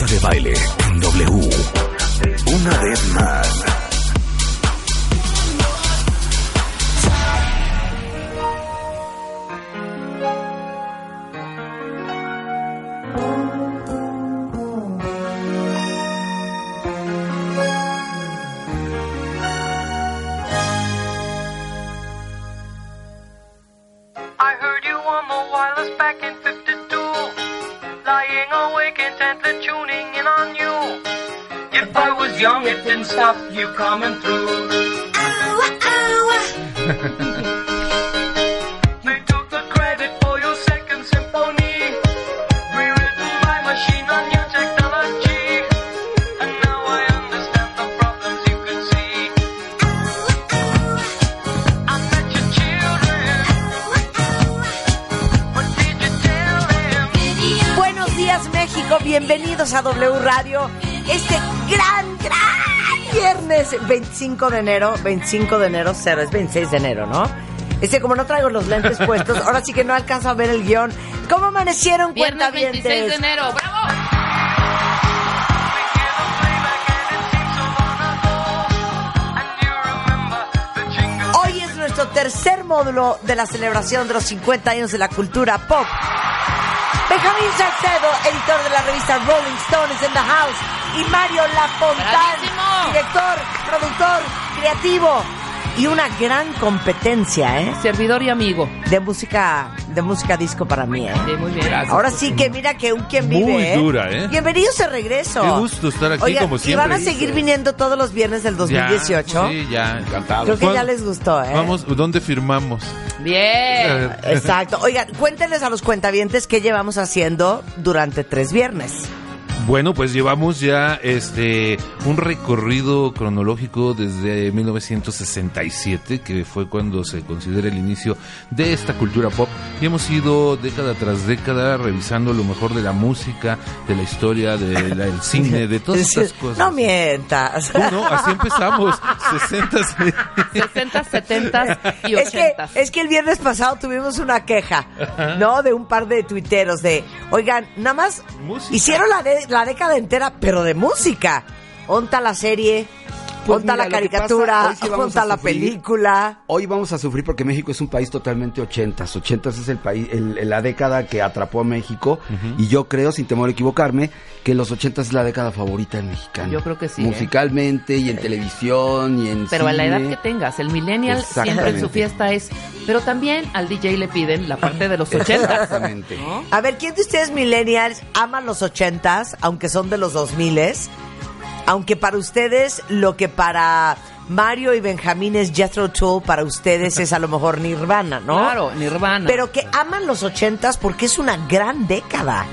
Marta de baile en W. Una vez más. Young, it didn't stop you coming through. they took the credit for your second symphony. Rewritten by machine on your technology. And now I understand the problems you could see. I met your children. What did you tell them? Buenos días México, bienvenidos a W Radio. Este viernes 25 de enero, 25 de enero, cero, es 26 de enero, ¿no? Este, como no traigo los lentes puestos, ahora sí que no alcanzo a ver el guion. ¿Cómo amanecieron, Viernes 26 de enero, ¡bravo! Hoy es nuestro tercer módulo de la celebración de los 50 años de la cultura pop. Benjamín Salcedo, editor de la revista Rolling Stones in the House, y Mario Lafontán. Director, productor, creativo y una gran competencia, ¿eh? Servidor y amigo. De música, de música disco para mí, ¿eh? Sí, muy bien. Ahora sí que mira que un quien vive, Muy ¿eh? dura, ¿eh? Bienvenidos de regreso. Qué gusto estar aquí, como ¿Y siempre. van a seguir viniendo todos los viernes del 2018? Ya, sí, ya, encantado. Creo que ya les gustó, ¿eh? Vamos, ¿dónde firmamos? Bien. Exacto. Oigan, cuéntenles a los cuentavientes qué llevamos haciendo durante tres viernes. Bueno, pues llevamos ya este un recorrido cronológico desde 1967, que fue cuando se considera el inicio de esta cultura pop, y hemos ido década tras década revisando lo mejor de la música, de la historia, de la- del cine, de todas estas cosas. No mientas. ¿Cómo no? Así empezamos, 60 60, 70 y 80. Es que, es que el viernes pasado tuvimos una queja, ¿no? De un par de tuiteros de, oigan, nada más Música. hicieron la, de- la década entera, pero de música. Onta la serie, Pues mira, la pasa, caricatura, hoy sí vamos onta a la sufrir. película. Hoy vamos a sufrir porque México es un país totalmente ochentas. Ochentas es el país, el- la década que atrapó a México y yo creo, sin temor a equivocarme, que los ochentas es la década favorita del mexicano. Yo creo que sí, ¿eh? Musicalmente y en televisión y en Pero a la cine. edad que tengas, el millennial siempre en su fiesta es... Pero también al DJ le piden la parte de los 80. Exactamente. ¿no? A ver, ¿quién de ustedes millennials ama los ochentas, aunque son de los dos miles? Aunque para ustedes lo que para Mario y Benjamín es Jethro Tull, para ustedes es a lo mejor Nirvana, ¿no? Claro, Nirvana. Pero que aman los ochentas porque es una gran década.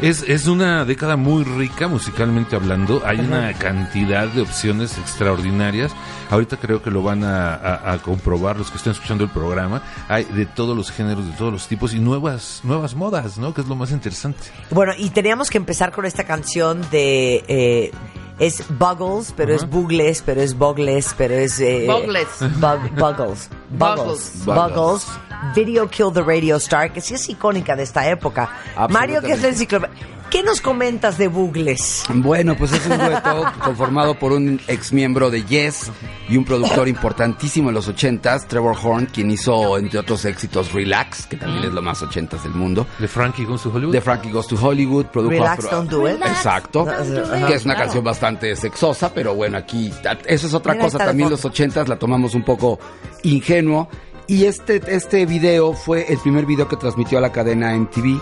Es, es una década muy rica musicalmente hablando. Hay una cantidad de opciones extraordinarias. Ahorita creo que lo van a, a- a comprobar los que están escuchando el programa. Hay de todos los géneros, de todos los tipos y nuevas nuevas modas, ¿no? Que es lo más interesante. Bueno, y teníamos que empezar con esta canción de... eh, es Buggles, pero es Bugles, pero es Bogles, pero es... eh, Bogles. Bug- Buggles. Buggles. Buggles. Buggles. Video Kill the Radio Star, que sí es icónica de esta época. Mario, que es la enciclopedia. ¿Qué nos comentas de Bugles? Bueno, pues es un dueto conformado por un ex miembro de Yes y un productor importantísimo en los ochentas, Trevor Horn, quien hizo, entre otros éxitos, Relax, que también es lo más ochentas del mundo. De Frankie con su Hollywood. De Frankie Goes to Hollywood, produjo Relax, Afro- don't do it. Exacto. Que es una Claro. canción bastante sexosa, pero bueno, aquí eso es otra Mira, cosa. También los ochentas la tomamos un poco ingenuo. Y este, este video fue el primer video que transmitió a la cadena MTV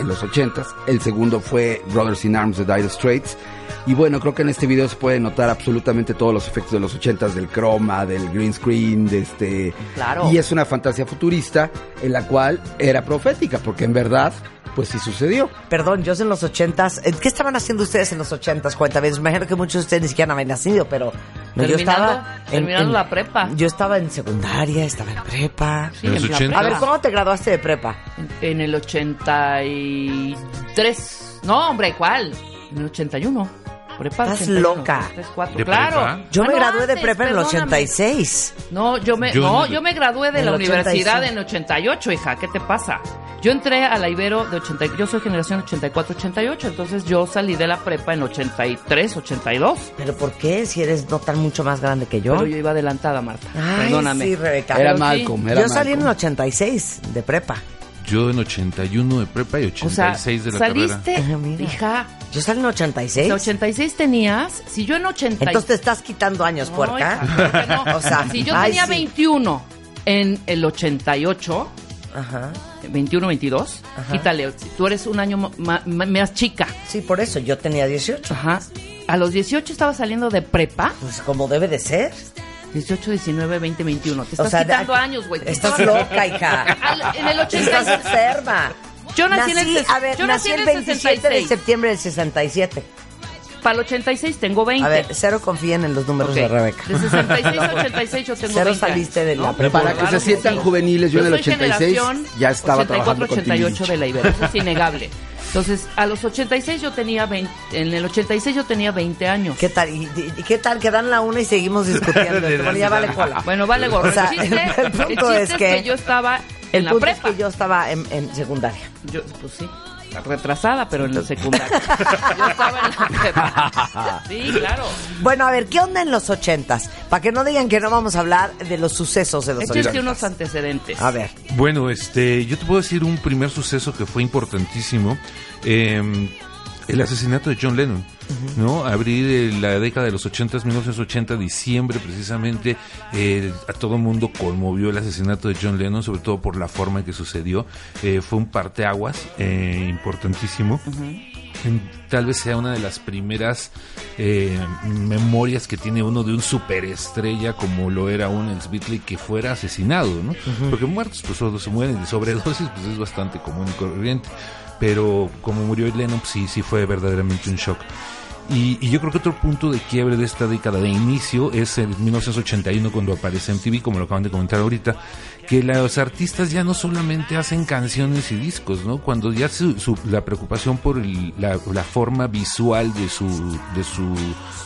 en los ochentas. El segundo fue Brothers in Arms de Dire Straits. Y bueno, creo que en este video se puede notar absolutamente todos los efectos de los ochentas, del croma, del green screen, de este... Claro. Y es una fantasía futurista en la cual era profética, porque en verdad pues sí sucedió. Perdón, yo en los ochentas, ¿eh, ¿qué estaban haciendo ustedes en los ochentas? Cuéntame, me imagino que muchos de ustedes ni siquiera habían nacido, pero no, yo estaba terminando la prepa. Yo estaba en secundaria, estaba en prepa. Sí, En los en 80. A ver, prepa. ¿cómo te graduaste de prepa? En, en el 83. No, hombre, ¿cuál? En el 81. Prepa Estás 81, loca. 3, 4. ¿De claro. prepa? Yo Ah, me no, gradué de antes, prepa en el perdóname. 86. No, yo me, Yo no, yo me gradué de la el universidad 85. en el 88, hija. ¿Qué te pasa? Yo entré a la Ibero de 80, yo soy generación 84-88, entonces yo salí de la prepa en 83, 82. ¿Pero por qué? Si eres no tan mucho más grande que yo. Pero yo iba adelantada, Marta. Ay, Perdóname. sí, Rebeca. Era. Malcolm, era Yo salí en el Malcolm. 86 de prepa. Yo en 81 de prepa y O sea, 86 de la carrera. saliste, mira. hija, Yo salí en el 86. en 86 tenías, si yo en 80 Entonces te estás quitando años, No, puerca. hija, no. O sea, si yo ay, tenía sí. 21 en el 88, Ajá. 21, 22, Ajá. quítale, tú eres un año ma- más chica. Sí, por eso yo tenía 18. Ajá. A los 18 estaba saliendo de prepa. Pues como debe de ser. 18, 19, 20, 21. Te O estás sea, quitando años, güey. Estás loca, hija. Al- en el Estás 86. enferma. Yo nací en el a ver, yo nací nací en el el 27 de 66. septiembre del 67. Para el 86 tengo 20. A ver, cero confíen en los números Ok. de Rebeca. De 66 a 86 yo tengo Cero 20 saliste de la ¿no? prepa. Para que Claro se sientan sí. juveniles, yo en el soy 86 generación ya estaba trabajando con 88 Timbiriche. de la Ibero, eso es innegable. Entonces, a los 86 yo tenía 20, en el 86 yo tenía 20 años. ¿Qué tal? ¿Y, y- qué tal que dan la una y seguimos discutiendo? bueno, ya vale cola. Bueno, vale gorro. O sea, el chiste, el punto el es chiste que- yo estaba en la punto es prepa. que yo estaba en, en secundaria. Yo, pues sí, retrasada, pero en la secundaria. Yo estaba en la prepa. Sí, claro. Bueno, a ver, ¿qué onda en los ochentas? Para que no digan que no vamos a hablar de los sucesos de los Échate ochentas. unos antecedentes. A ver. Bueno, este, yo te puedo decir un primer suceso que fue importantísimo. eh, el asesinato de John Lennon, ¿no? Abril de la década de los 80, 1980, diciembre precisamente, eh, a todo el mundo conmovió el asesinato de John Lennon, sobre todo por la forma en que sucedió. Eh, fue un parteaguas eh, importantísimo. Tal vez sea una de las primeras eh, memorias que tiene uno de un superestrella como lo era un ex Beatle que fuera asesinado, ¿no? Porque muertos, pues todos se mueren de sobredosis, pues es bastante común y corriente. Pero como murió Lennon, pues, sí, sí fue verdaderamente un shock. Y, y yo creo que otro punto de quiebre de esta década de inicio es en 1981 cuando aparece MTV, como lo acaban de comentar ahorita, que los artistas ya no solamente hacen canciones y discos, ¿no? Cuando ya su, su- la preocupación por el- la, la forma visual de su, de su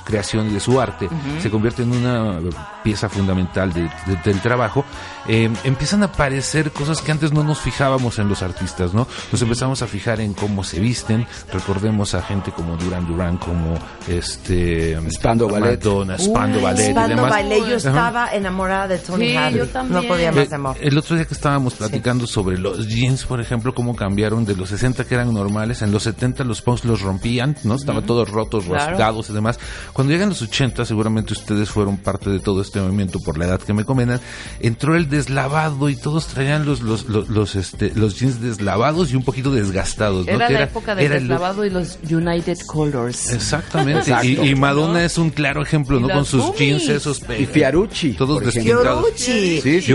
creación y de su arte se convierte en una pieza fundamental de- de- del trabajo, eh, empiezan a aparecer cosas que antes no nos fijábamos en los artistas, ¿no? Nos empezamos a fijar en cómo se visten, recordemos a gente como Duran Duran, como este Spandau Ballet. Madonna, Spandau Uy, Ballet y demás. yo Ajá. estaba enamorada de Tony Sí, Hadley. yo también. No podía más de Eh, amor. el otro día que estábamos platicando sobre los jeans, por ejemplo, cómo cambiaron de los 60 que eran normales, en los 70 los punks los rompían, ¿no? Estaban todos rotos, Claro. rasgados y demás. Cuando llegan los 80, seguramente ustedes fueron parte de todo este movimiento por la edad que me comentan, entró el deslavado y todos traían los los los, los, este los jeans deslavados y un poquito desgastados, ¿no? Era Que la época del era el look- deslavado y los United Colors. Exactamente. Y, y Madonna es un claro ejemplo, Y ¿no? Con sus jeans esos. Y Fiarucci, Todos despintados. Fiorucci. Sí, sí,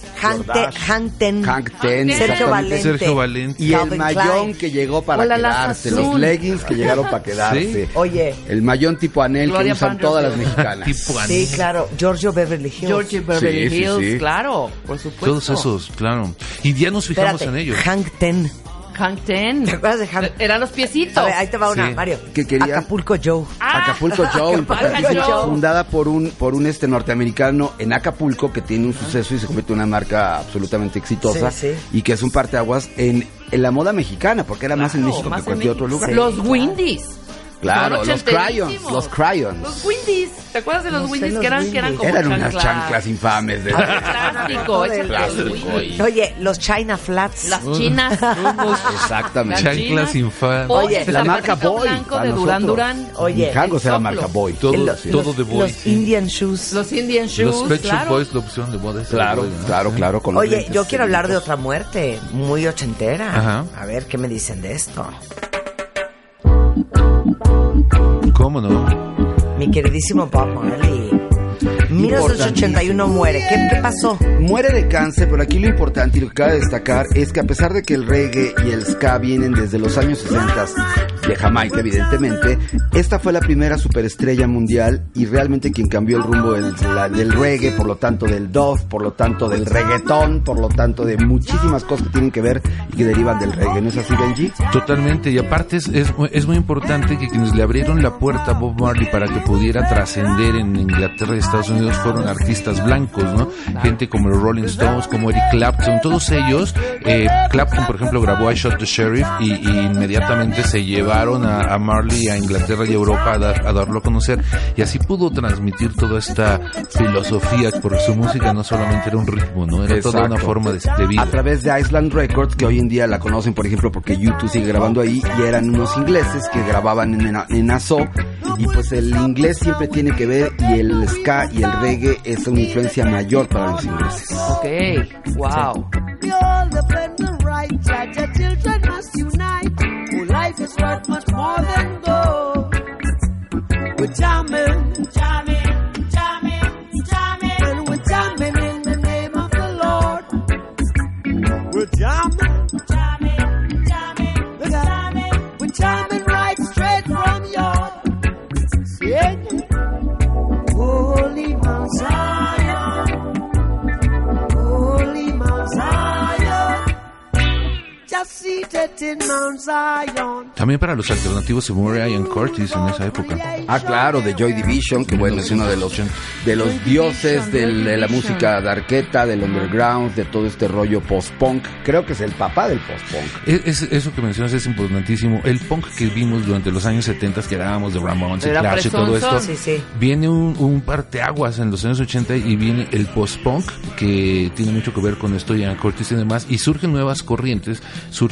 Oye, Hank, Te- Hank Ten. Hank Ten, Sergio. Valente. Sergio Valente. Y el Calvin mayón Klein. que llegó para Hola, la quedarse, los leggings que llegaron para quedarse. Sí. Oye, El mayón tipo anel Gloria que usan todas las mexicanas. Tipo sí, claro. Giorgio Beverly Hills. George Beverly Sí, sí, Hills, sí. claro, por supuesto. Todos esos, claro. Y ya nos fijamos Espérate, en ellos. Hank Ten. ¿Te acuerdas de Hank? Eran los piecitos. A ver, ahí te va una, Sí. Mario. ¿Qué quería? Acapulco Joe. Ah, Acapulco Joe, Acapulco Joe. fundada por un por un este norteamericano en Acapulco que tiene un suceso y se convierte en una marca absolutamente exitosa Sí, sí. y que es un parteaguas en, en la moda mexicana porque era más en México más que en cualquier otro lugar. Los Windies. Claro, los crayons, los crayons. Los Windies. ¿Te acuerdas de los No sé, Windies los que eran, que eran como Eran unas chanclas? chanclas infames de Plástico, del- por plástico Windies. Oye, los China Flats. Las chinas. Exactamente. Las Chanclas chinas. infames. Oye, el la marca Boy, blanco de Duran. Duran. Oye, era soplo. marca Boy. Todo, los, todo de boy. los sí. Indian Shoes. Los Indian Shoes, Los Pet claro. Boys, la opción de moda. Claro, de boy, ¿no? claro, claro. Con Oye, yo quiero hablar de otra muerte muy ochentera. Ajá. A ver, ¿qué me dicen de esto? ¿Cómo no? Mi queridísimo Bob Marley. 1981 muere. ¿Qué, qué pasó? Muere de cáncer, pero aquí lo importante y lo que cabe destacar es que a pesar de que el reggae y el ska vienen desde los años 60 de Jamaica, evidentemente, esta fue la primera superestrella mundial y realmente quien cambió el rumbo del, la- del reggae, por lo tanto del dove, por lo tanto del reggaetón, por lo tanto de muchísimas cosas que tienen que ver y que derivan del reggae. ¿No es así, Benji? Totalmente, y aparte es, es, muy importante que quienes le abrieron la puerta a Bob Marley para que pudiera trascender en Inglaterra y Estados Unidos fueron artistas blancos, ¿no? Gente como los Rolling Stones, como Eric Clapton, todos ellos. Eh, Clapton, por ejemplo, grabó I Shot the Sheriff y, y inmediatamente se llevaron a, a Marley a Inglaterra y Europa a, dar- a darlo a conocer y así pudo transmitir toda esta filosofía, porque su música no solamente era un ritmo, ¿no? Era toda una Exacto. forma de, de vida. A través de Island Records, que hoy en día la conocen, por ejemplo, porque YouTube sigue grabando ahí, y eran unos ingleses que grababan en, en Aso, y pues el inglés siempre tiene que ver, y el ska y el reggae es una influencia mayor para los ingleses. Ok, wow. All the right, children must unite. Life is worth much more than gold. We're jamming, jamming, jamming, jamming, and we're jamming in the name of the Lord. We're jamming, jamming, jamming, we're jamming, we're jamming right straight from your yeah. También para los alternativos se muere Ian Curtis en esa época. Ah, claro, de Joy Division, que bueno, es uno de los, de los dioses del- de la música darqueta, del underground, de todo este rollo post-punk. Creo que es el papá del post-punk. Es, es- eso que mencionas es importantísimo. El punk que vimos durante los años 70 que hablábamos de Ramones y Era Clash y todo esto. Sí, sí. viene un, un parteaguas en los años 80 y viene el post-punk que tiene mucho que ver con esto, Ian Curtis y demás, y surgen nuevas corrientes,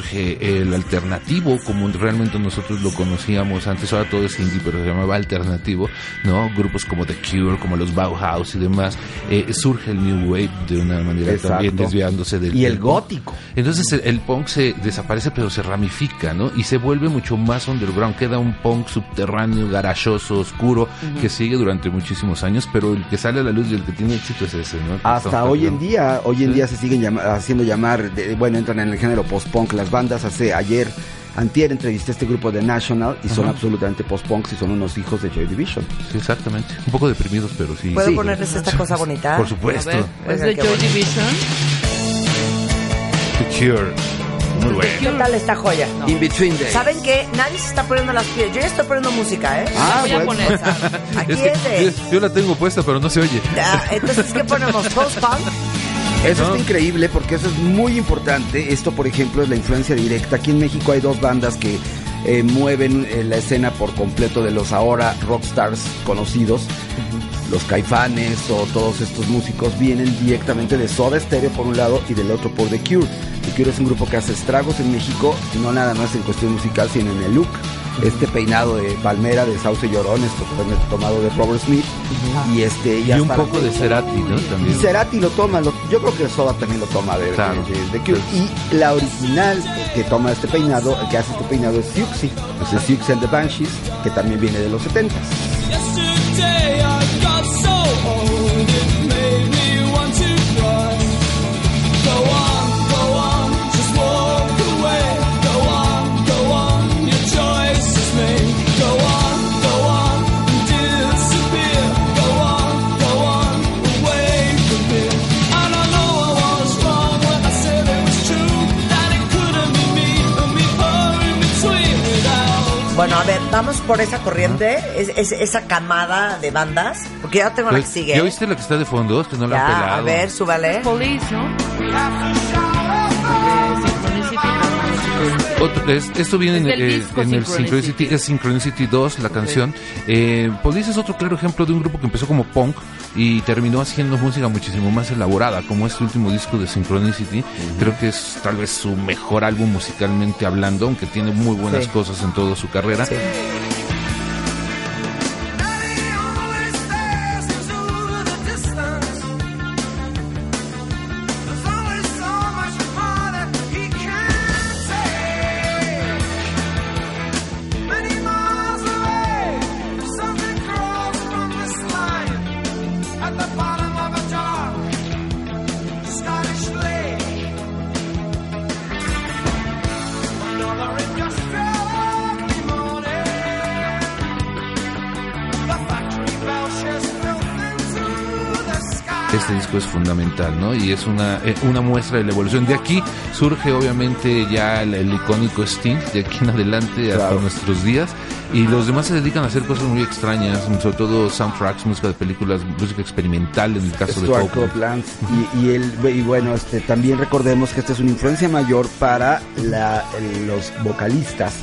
surge el alternativo, como realmente nosotros lo conocíamos antes, ahora todo es indie, pero se llamaba alternativo, ¿no? Grupos como The Cure, como los Bauhaus y demás, eh, surge el New Wave de una manera también desviándose del Y el punk. gótico. Entonces el, el punk se desaparece pero se ramifica, ¿no? Y se vuelve mucho más underground. Queda un punk subterráneo, garachoso, oscuro, que sigue durante muchísimos años, pero el que sale a la luz y el que tiene éxito es ese, ¿no? Hasta hoy en día, hoy en día se siguen llama- haciendo llamar, de- bueno, entran en el género post-punk las bandas. Hace ayer, antier, entrevisté a este grupo de National y son absolutamente post-punks y son unos hijos de Joy Division. Sí, exactamente. Un poco deprimidos, pero sí. ¿Puedo Sí. ponerles esta cosa bonita? Por supuesto. ver, es de Joy bueno. Division. The Cure. Muy bueno. ¿Qué tal esta joya? In Between Days. ¿Saben qué? Nadie se está poniendo las pies. Yo ya estoy poniendo música, ¿eh? Ah, voy a poner. Aquí Es que es de... yo, yo la tengo puesta, pero no se oye. Ah, entonces, ¿qué ponemos? ¿Post-punk? Eso ¿no? está increíble porque eso es muy importante. Esto, por ejemplo, es la influencia directa. Aquí en México hay dos bandas que eh, mueven eh, la escena por completo de los ahora rockstars conocidos. Los caifanes o todos estos músicos vienen directamente de Soda Stereo por un lado y del otro por The Cure. The Cure es un grupo que hace estragos en México, no nada más en cuestión musical, sino en el look. Este peinado de palmera de Sauce Llorón, esto fue tomado de Robert Smith. Y este Y un poco de Cerati, ¿no? y También. Cerati lo toma, lo- yo creo que Soda también lo toma de, Claro. de- de Cure. Y la original que toma este peinado, el que hace este peinado es Siouxsie, es el Siouxsie and the Banshees, que también viene de los 70 Bueno, a ver, vamos por esa corriente, es, es- esa camada de bandas, porque ya tengo la que Pues, sigue. ¿Ya viste la que está de fondo? Que no la han Ya, pelado. a ver, súbale. Police, ¿no? Eh. Otro- es- esto viene Es en, del eh, en el Synchronicity. Synchronicity, es Synchronicity 2, la canción. Eh, Police es otro claro ejemplo de un grupo que empezó como punk y terminó haciendo música muchísimo más elaborada, como este último disco de Synchronicity. Creo que es tal vez su mejor álbum musicalmente hablando, aunque tiene muy buenas Sí. cosas en toda su carrera. Sí. ¿No? Y es una, eh, una muestra de la evolución. De aquí surge obviamente ya el, el icónico Sting, de aquí en adelante hasta Claro. nuestros días. Y los demás se dedican a hacer cosas muy extrañas, sobre todo soundtracks, música de películas, música experimental en el caso de Stuart Copeland. Copeland y, y, el, y bueno este también recordemos que esta es una influencia mayor para la- los vocalistas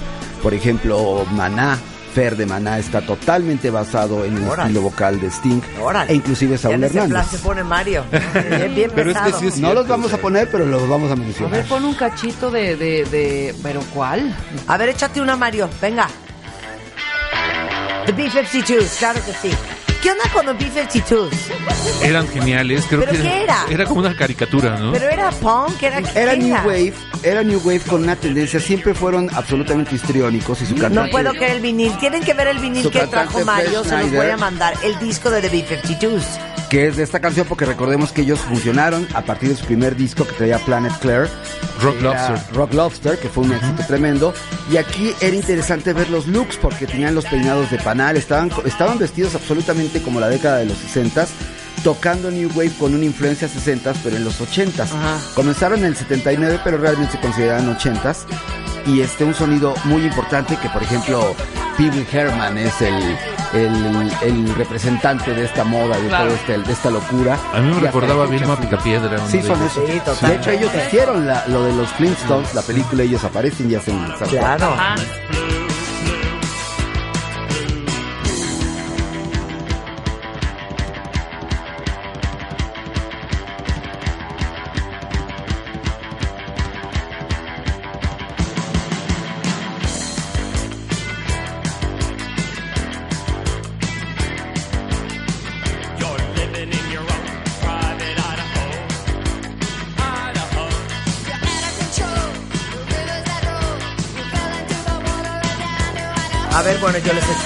por ejemplo Maná Fer de Maná está totalmente basado en el estilo vocal de Sting e inclusive Saúl en ese plan Hernández se pone Mario. Bien, bien Pero es que pesado. sí es no los vamos a poner pero los vamos a A mencionar ver, pon un cachito de, de, de... ¿Pero cuál? A ver, échate una, Mario. Venga. The B-52, claro que sí. ¿Qué onda con los B-52? Eran geniales, creo ¿Pero que qué era? era como una caricatura, ¿no? ¿Pero era punk? ¿Era, era New Wave era New Wave con una tendencia siempre fueron absolutamente histriónicos y su cantante No puedo creer el vinil. Tienen que ver el vinil Su que trajo Mario. Se los voy a mandar. El disco de The B-52s. Que es de esta canción porque recordemos que ellos funcionaron a partir de su primer disco que traía Planet Claire Rock Lobster. Rock Lobster, que fue un éxito tremendo. Y aquí era interesante ver los looks porque tenían los peinados de panal, estaban, estaban vestidos absolutamente como la década de los 60 tocando New Wave con una influencia 60 pero en los 80 Comenzaron en el 79, pero realmente se consideran 80 Y este un sonido muy importante que, por ejemplo, Pee Herman es el, el, el representante de esta moda, de, Claro. todo este- de esta locura. A mí me recordaba a Vilma. Picapiedra. Sí, de son esos. Sí, De hecho, ellos hicieron la- lo de los Flintstones, la película, ellos aparecen y hacen. Claro. Ajá.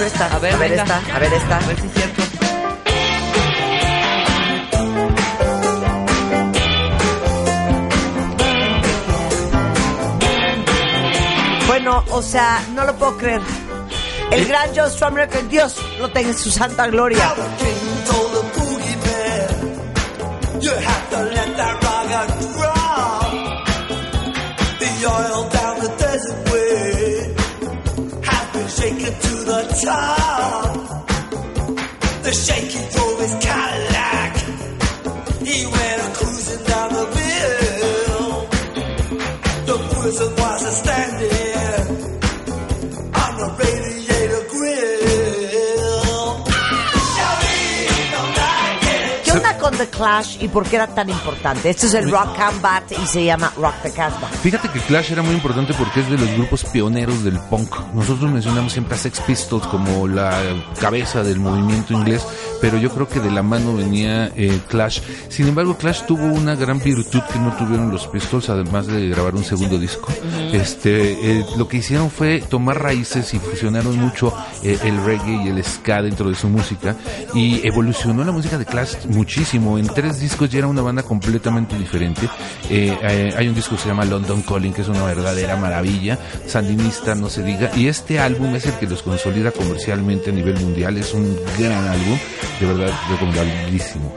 Esta. A ver, esta. A ver esta. A ver si es cierto. Bueno, o sea, no lo puedo creer. El gran Joe Strummer, que Dios lo tenga en su santa gloria. The shaking through his collar. Clash y por qué era tan importante? Este es el Rock Combat y se llama Rock the Casbah. Fíjate que Clash era muy importante porque es de los grupos pioneros del punk. Nosotros mencionamos siempre a Sex Pistols como la cabeza del movimiento inglés, pero yo creo que de la mano venía eh, Clash. Sin embargo, Clash tuvo una gran virtud que no tuvieron los Pistols, además de grabar un segundo disco. Este, eh, lo que hicieron fue tomar raíces y fusionaron mucho eh, el reggae y el ska dentro de su música y evolucionó la música de Clash muchísimo. En tres discos ya era una banda completamente diferente. Eh, eh, hay un disco que se llama London Calling, que es una verdadera maravilla. Sandinista, no se diga. Y este álbum es el que los consolida comercialmente a nivel mundial. Es un gran álbum, de verdad recomendabilísimo.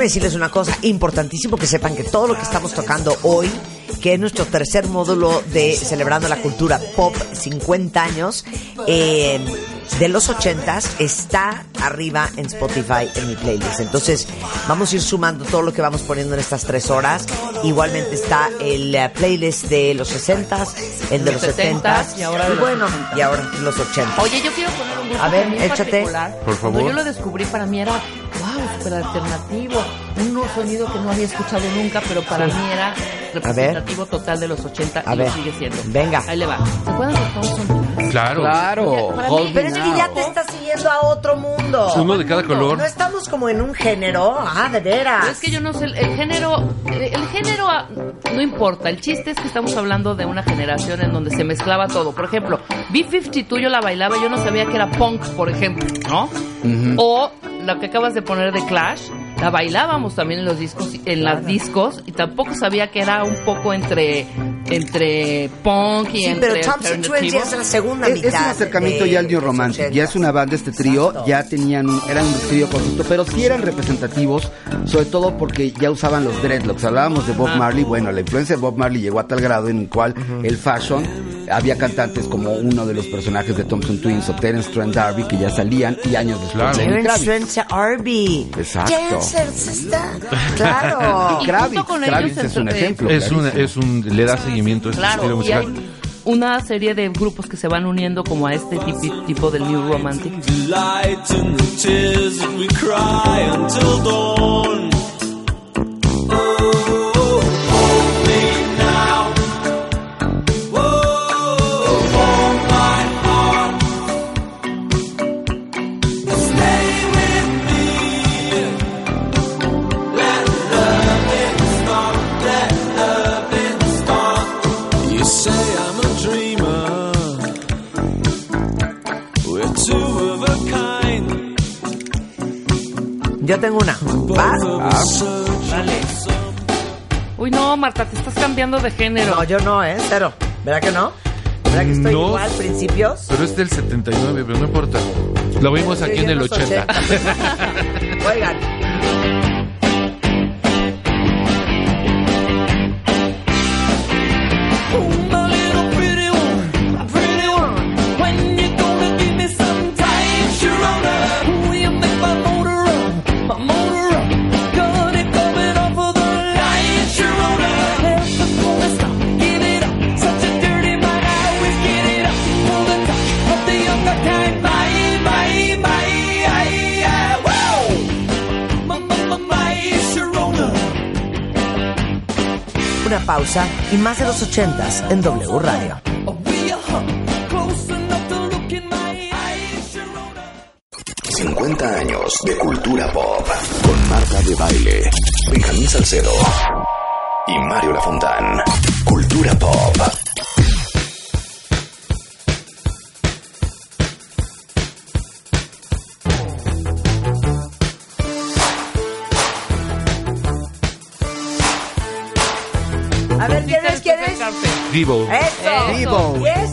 Déjenme decirles una cosa, importantísimo que sepan que todo lo que estamos tocando hoy, que es nuestro tercer módulo de Celebrando la Cultura Pop 50 años, eh, de los 80s, está arriba en Spotify en mi playlist. Entonces, vamos a ir sumando todo lo que vamos poniendo en estas tres horas. Igualmente está el eh, playlist de los 60s, el de los 70s, y ahora los bueno, y ahora los 80s. Oye, yo quiero poner un grupo A ver, échate. particular, Por Cuando favor. yo lo descubrí, para mí era, wow, súper alternativo. Un sonido que no había escuchado nunca, pero para mí era representativo total de los 80 A y ver. lo sigue siendo. Venga. Ahí le va. ¿Se acuerdan de Thompson? Claro. Claro, Para mí- Pero es que ya te estás siguiendo a otro mundo. Uno de cada color. No estamos como en un género. Ah, de veras. Es que yo no sé, el, el género, el, el género ah, no importa, el chiste es que estamos hablando de una generación en donde se mezclaba todo. Por ejemplo, B-52 yo la bailaba, yo no sabía que era punk, por ejemplo, ¿no? O la que acabas de poner de Clash, la bailábamos también en los discos, en las discos, y tampoco sabía que era un poco entre, entre punk y Sí, entre pero Thompson Twins alternativo. ya es la segunda Es, mitad. es un acercamiento de ya al New Romantic. 80s. Ya es una banda, este trío. Ya tenían, un- eran un trío conjunto, pero sí eran representativos, sobre todo porque ya usaban los dreadlocks. Hablábamos de Bob Ajá. Marley. Bueno, la influencia de Bob Marley llegó a tal grado en el cual el fashion, había cantantes como uno de los personajes de Thompson Twins o Terence Trent D'Arby que ya salían y años después Claro. Terence. Trent Arby. Exacto. Claro. Y Kravitz, junto con Kravitz ellos es un ejemplo. Es, una, clarísimo. es un, le da seguimiento a este estilo Claro, y hay una serie de grupos que se van uniendo como a este tipi- tipo del New Romantic. Yo tengo una. ¿Vas? Dale. Uy, no, Marta, te estás cambiando de género. No, yo no, ¿eh? Cero. ¿Verdad que no? ¿Verdad que estoy No. igual, principios? Pero es del 79, pero no importa. Lo vimos aquí en el los 80. 80. Oigan. Pausa y más de los ochentas en W Radio. We are close enough to look in my eyes, Sharona. 50 años de cultura pop con Marta de Baile, Benjamín Salcedo y Mario Lafontán. Cultura pop. Divo. Eso. Divo. ¿Y es?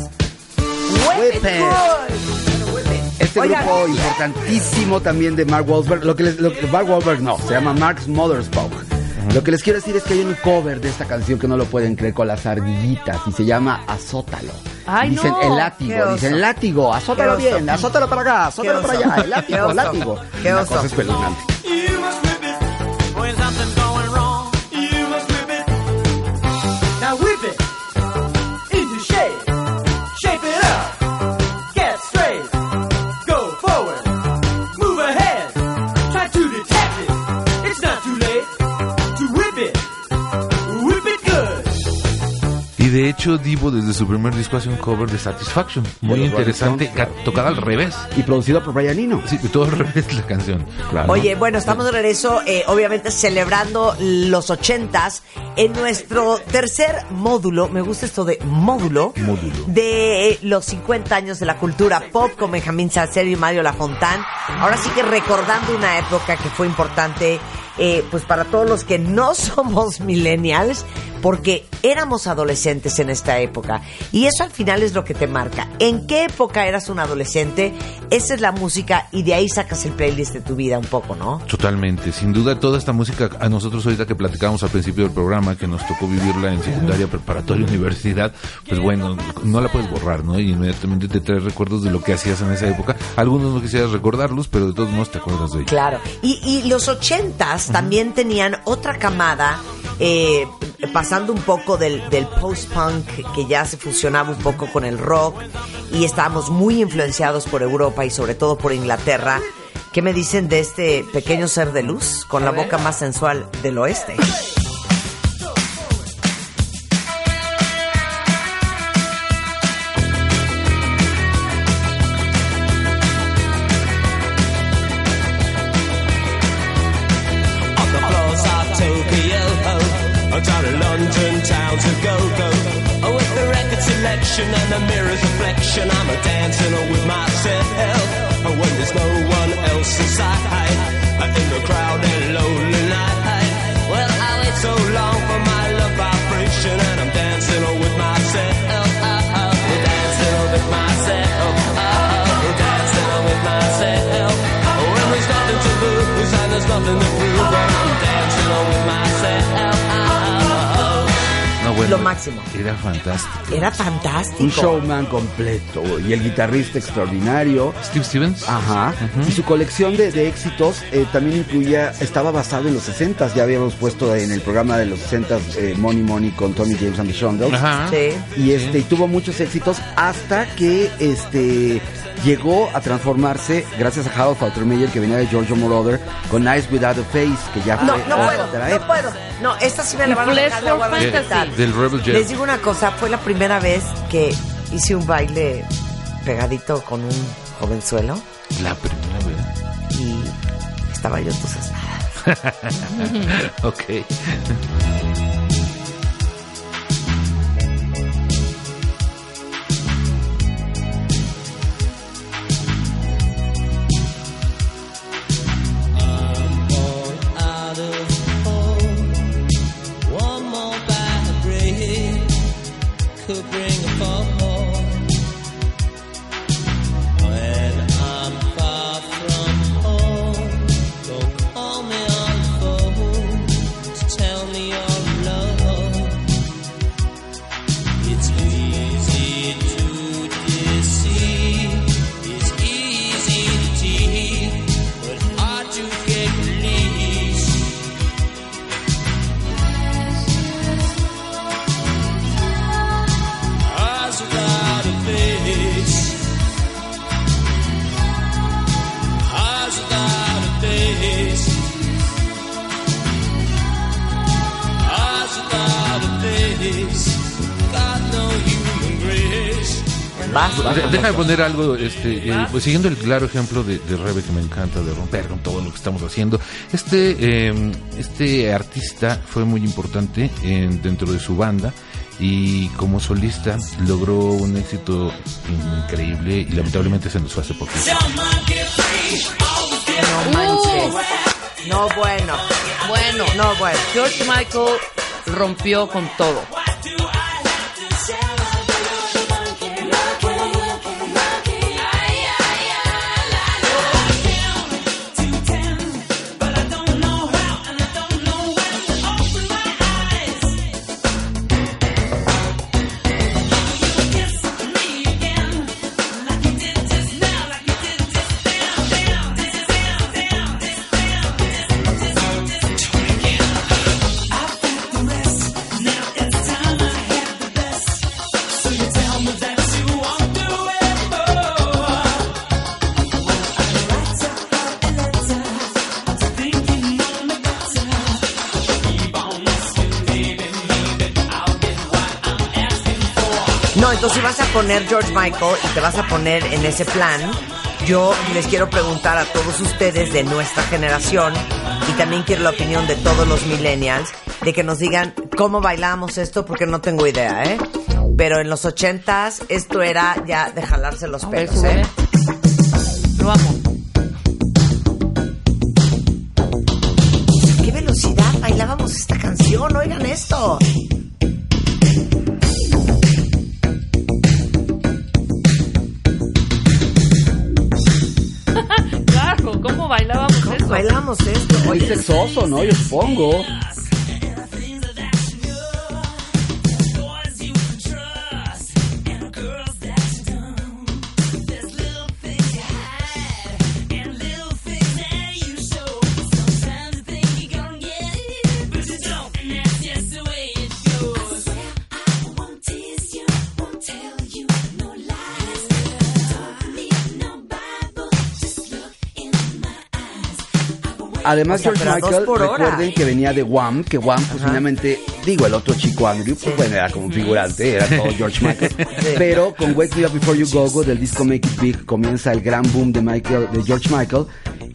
Whip it Whip it. good. Whip it. Este Oigan, grupo importantísimo también de Mark Wahlberg, lo que les, lo Mark Wahlberg no, se llama Mark's Mothersbaugh. Lo que les quiero decir es que hay un cover de esta canción que no lo pueden creer con las ardillitas y se llama Azótalo. Ay, dicen no. el látigo, dicen látigo, azótalo bien, azótalo para acá, azótalo para allá, el látigo, látigo. Qué Una oso. cosa espeluznante. De hecho, Divo desde su primer disco hace un cover de Satisfaction. Muy interesante, tocada al revés. Y producido por Brian Eno. Sí, todo al revés la canción. Claro. Oye, bueno, estamos de regreso, eh, obviamente celebrando los ochentas en nuestro tercer módulo, me gusta esto de módulo, Módulo. de eh, los 50 años de la cultura pop con Benjamín Salcedo y Mario Lafontán. Ahora sí que recordando una época que fue importante, eh, pues para todos los que no somos millennials, porque éramos adolescentes en esta época. Y eso al final es lo que te marca. ¿En qué época eras un adolescente? Esa es la música y de ahí sacas el playlist de tu vida un poco, ¿no? Totalmente, sin duda toda esta música a nosotros ahorita que platicamos al principio del programa que nos tocó vivirla en secundaria, preparatoria, universidad, pues bueno, no la puedes borrar, ¿no? Y inmediatamente te trae recuerdos de lo que hacías en esa época. Algunos no quisieras recordarlos, pero de todos modos te acuerdas de ellos. Claro. Y, y los ochentas también tenían otra camada, eh, pasando un poco del, del post-punk, que ya se fusionaba un poco con el rock, y estábamos muy influenciados por Europa y sobre todo por Inglaterra. ¿Qué me dicen de este pequeño ser de luz con la boca más sensual del oeste? Selection and the mirror's reflection, I'm a dancing with myself. When there's no máximo. Era fantástico. Era fantástico. Un showman completo y el guitarrista extraordinario. Steve Stevens. Ajá. Y su colección de, de éxitos eh, también incluía, estaba basado en los 60 ya habíamos puesto en el programa de los 60 eh, Money Money con Tony James and the Shondells. Ajá. Sí. Y este y tuvo muchos éxitos hasta que este llegó a transformarse gracias a Harold Faltermeyer que venía de Giorgio Moroder con Eyes Without a Face que ya fue No, no puedo, otra no puedo. No, esta sí me la van a dejar de. Del Rebel Jet. Les digo una cosa, fue la primera vez que hice un baile pegadito con un jovenzuelo La primera vez. y estaba yo entusiasmada. Ok. Poner algo, este, eh, pues siguiendo el claro ejemplo de, de Rebe que me encanta, de romper con todo lo que estamos haciendo. Este, eh, este artista fue muy importante en- dentro de su banda y como solista logró un éxito increíble y lamentablemente se nos fue hace poco. No manches. No bueno. Bueno, No bueno. George Michael rompió con todo. Poner George Michael y te vas a poner en ese plan, yo les quiero preguntar a todos ustedes de nuestra generación y también quiero la opinión de todos los millennials de que nos digan cómo bailábamos esto porque no tengo idea, ¿eh? Pero en los ochentas esto era ya de jalarse los A pelos. ¿eh? Lo amo. ¿Qué velocidad bailábamos esta canción? Oigan esto. Muy sexoso, ¿no? Yo supongo. Además, O sea, George Michael, hora. recuerden que venía de Wham, que Wham, pues finalmente, digo, el otro chico Andrew, pues bueno, era como un figurante, era todo George Michael. Pero con Wake Me Up Before You Go Go del disco Make It Big comienza el gran boom de Michael, de George Michael.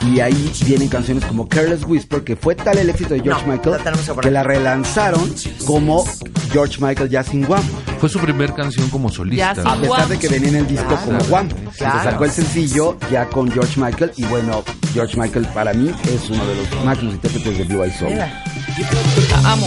Y ahí vienen canciones como Careless Whisper, que fue tal el éxito de George No, Michael la que la relanzaron como George Michael ya sin Wham. Fue su primer canción como solista. Ya A pesar de que venía en el disco Claro. como Wham. Claro. Se sacó el sencillo ya con George Michael. Y bueno, George Michael para mí es uno de los máximos intérpretes de Blue Eyed Soul. mira. La amo.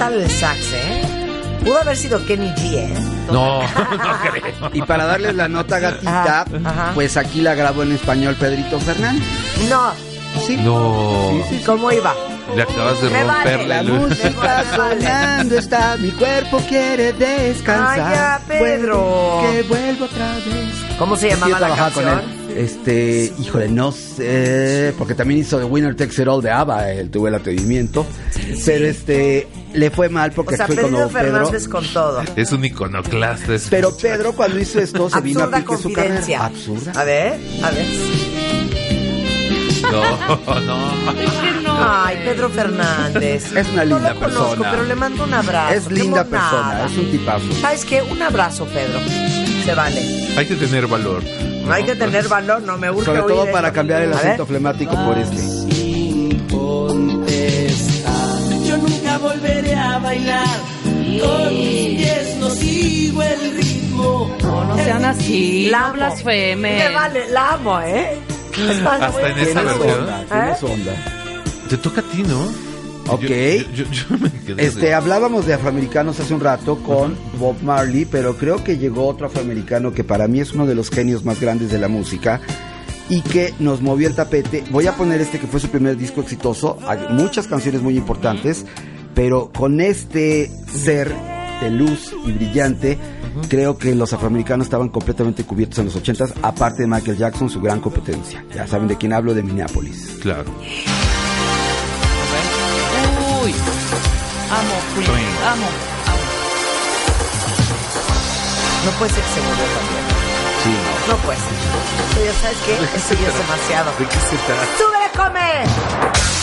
Mal el sax, ¿eh? Pudo haber sido Kenny G, ¿eh? No, no creo. Y para darles la nota gatita, Ajá, ajá. pues aquí la grabó en español Pedrito Fernández. No, Sí. No, ¿cómo iba? le acabas de Me vale, romper La la luz. música sonando está, mi cuerpo quiere descansar. Ay, ya, Pedro. Vuelvo, que vuelvo otra vez. ¿Cómo se Es que llamaba la canción? con él. Este, híjole, no sé, porque también hizo The Winner Takes It All de ABBA, él tuve el atrevimiento. Pero este, le fue mal porque O sea, fue Pedro como Pedro. Fernández con todo. Es un iconoclasta. es- Pero Pedro cuando hizo esto se vino a pique su confidencia. carrera. Absurda. A ver, a ver. No, no. Ay, Pedro Fernández. Es una No linda lo conozco, persona. pero le mando un abrazo. Es linda persona, es un tipazo. ¿Sabes qué? Un abrazo, Pedro. Se vale. Hay que tener valor. No hay que tener valor, no me gusta Sobre todo eso. para cambiar el acento flemático por este. Sin contestar. Yo nunca volveré a bailar. Con mis pies no sigo el ritmo. No, no sean así. La blasfemen. Me vale, la amo, ¿eh? Hasta en esa versión. onda, ¿Eh? tienes onda. Te toca a ti, ¿no? Ok. Yo, yo- yo me quedé Este, de- hablábamos de afroamericanos hace un rato con Bob Marley, pero creo que llegó otro afroamericano que para mí es uno de los genios más grandes de la música y que nos movió el tapete. Voy a poner este que fue su primer disco exitoso, hay muchas canciones muy importantes, pero con este ser de luz y brillante, creo que los afroamericanos estaban completamente cubiertos en los ochentas, aparte de Michael Jackson, su gran competencia. Ya saben de quién hablo, de Minneapolis. Claro. Amo, Queen. Amo. amo. No puede ser que se murió también. Sí. No puede ser. Pero ya sabes qué, eso ya es demasiado. ¿De qué se trata? ¡Súbele, come!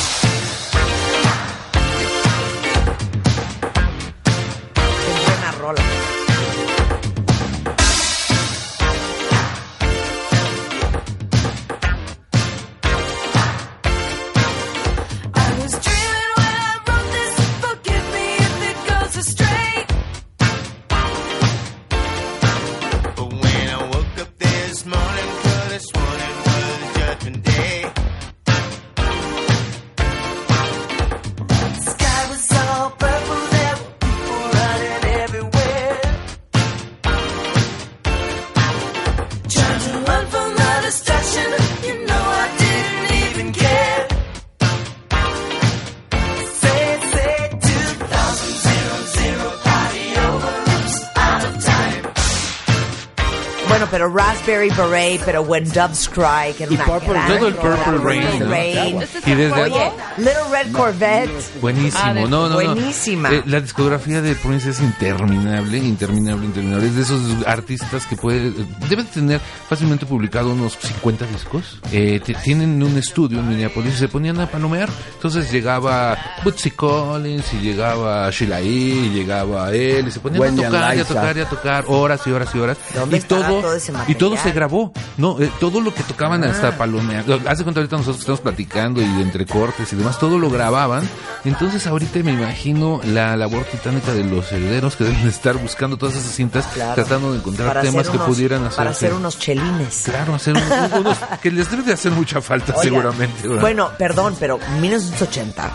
Raspberry Beret, pero When Doves Cry, que era Y una Purple gran Todo el Purple Rain, ¿no? Rain. Y desde Oye, Little Red Corvette. Buenísimo, Ah, no, no, no. buenísima. Eh, la discografía de Prince es interminable, interminable, interminable. Es de esos artistas que puede, debe tener fácilmente publicado unos 50 discos. Eh, tienen un estudio en Minneapolis y se ponían a palomear. Entonces llegaba Bootsy Collins y llegaba Sheila E. y llegaba él y se ponían Wendy a tocar y a tocar y a tocar horas y horas y horas. ¿Dónde y todo, todo ese y todo se grabó. No, eh, todo lo que tocaban Ah. hasta palomear. Hace cuenta ahorita nosotros estamos platicando y entre cortes y demás, todo lo grababan. Entonces ahorita me imagino la labor titánica de los herederos que deben estar buscando todas esas cintas, Claro. tratando de encontrar Para temas que unos- pudieran hacer. Para hacer unos chelines. Claro, hacer unos, unos- que les debe de hacer mucha falta Oiga, seguramente. ¿verdad? Bueno, perdón, pero 1980.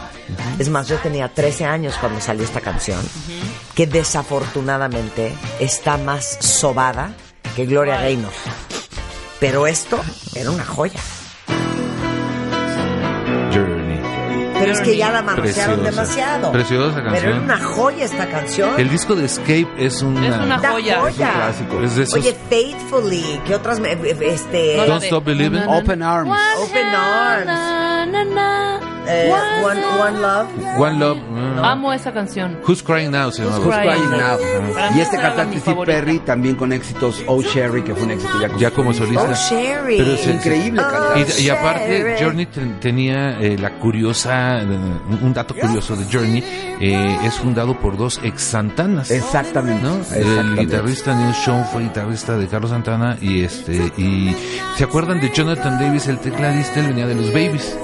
Es más, yo tenía 13 años cuando salió esta canción, que desafortunadamente está más sobada que Gloria Gaynor. Pero esto era una joya. Journey. Pero es que ya la manosearon Preciosa. demasiado. Preciosa Pero canción. era una joya esta canción. El disco de Escape es una... Es una joya. joya. clásico. Es de esos... Oye, Faithfully, ¿qué otras? me- Este, Don't Stop Believing. Open Arms. Open Arms. Eh, one, one Love. One Love. mm. Amo esa canción. Who's Crying Now se llama. Who's Who's Crying Now. Y este cantante Steve favorita. Perry también con éxitos Oh Sherry, que fue un éxito ya, como solista. Oh, Sherry. Pero sí, Increíble Oh, cantante. Y, y aparte. Journey ten- tenía eh, la curiosa, eh, un dato curioso de Journey, eh, es fundado por dos ex Santanas. Exactamente. ¿no? El guitarrista Neil Sean fue guitarrista de Carlos Santana y este y se acuerdan de Jonathan Davis, el tecladista, él venía de los Babies.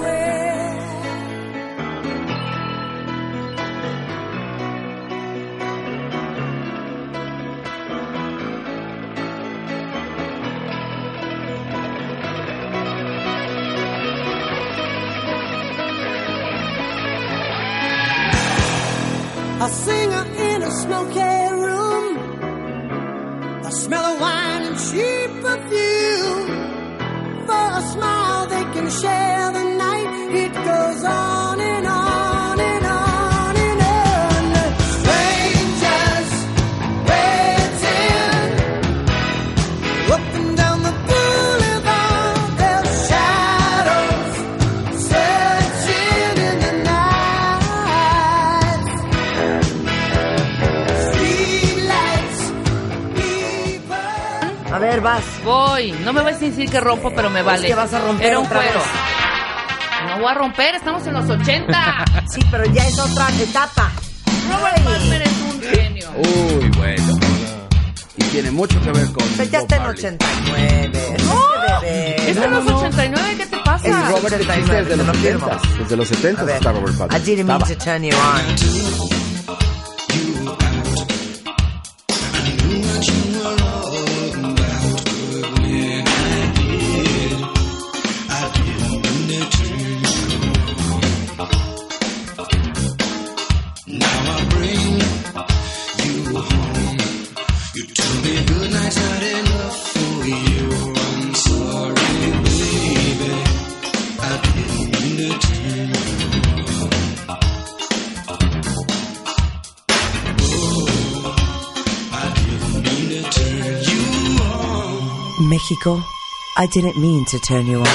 Decir que rompo, pero me vale. que vas a romper Era un otra cuero. vez. No voy a romper, estamos en los 80. Sí, pero ya es otra etapa. Robert Ay. Palmer es un genio. Uy, bueno. Y tiene mucho que ver con. Usted ya está en Marley. 89. No, bebé. Es de los 89, ¿qué te pasa? El Robert existe 89, desde los te lo firmo. 70. Desde los 70 A ver, está Robert Palmer. I didn't mean to turn you on. México, I didn't mean to turn you on.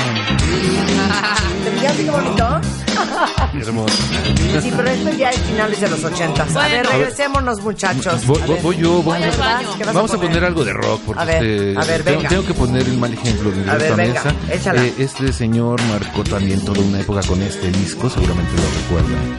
¿Ya qué bonito? Hermoso. Sí, pero esto ya es finales de los 80. A ver, Bueno. regresémonos, muchachos. Voy, A voy- ver. voy yo, voy Al yo. baño. ¿Qué vas Vamos a poner algo de rock porque A ver, este, a ver, tengo, venga. tengo que poner el mal ejemplo de A ver, esta venga, mesa. échala. Eh, este señor marcó también toda una época con este disco, seguramente lo recuerdan.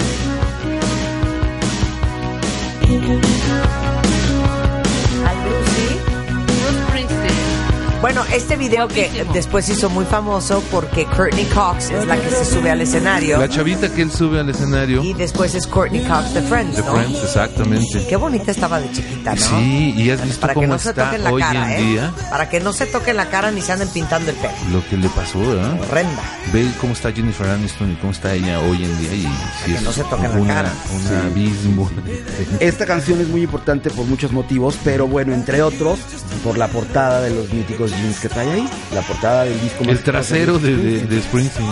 Bueno, este video que después hizo muy famoso porque Courtney Cox es la que se sube al escenario La chavita que él sube al escenario y después es Courtney Cox de Friends, de ¿no? Friends, exactamente. Qué bonita estaba de chiquita, ¿no? Sí, y has visto Para que cómo no se está toquen la hoy cara, en ¿eh? día. Para que no se toquen la cara ni se anden pintando el pelo. Lo que le pasó, ¿verdad? Horrenda. Ve cómo está Jennifer Aniston y cómo está ella hoy en día y que no se toquen la una- cara. un Sí. abismo. Esta canción es muy importante por muchos motivos, pero bueno, entre otros, por la portada de los míticos jeans que trae ahí, la portada del disco más El trasero de, de, de Springsteen.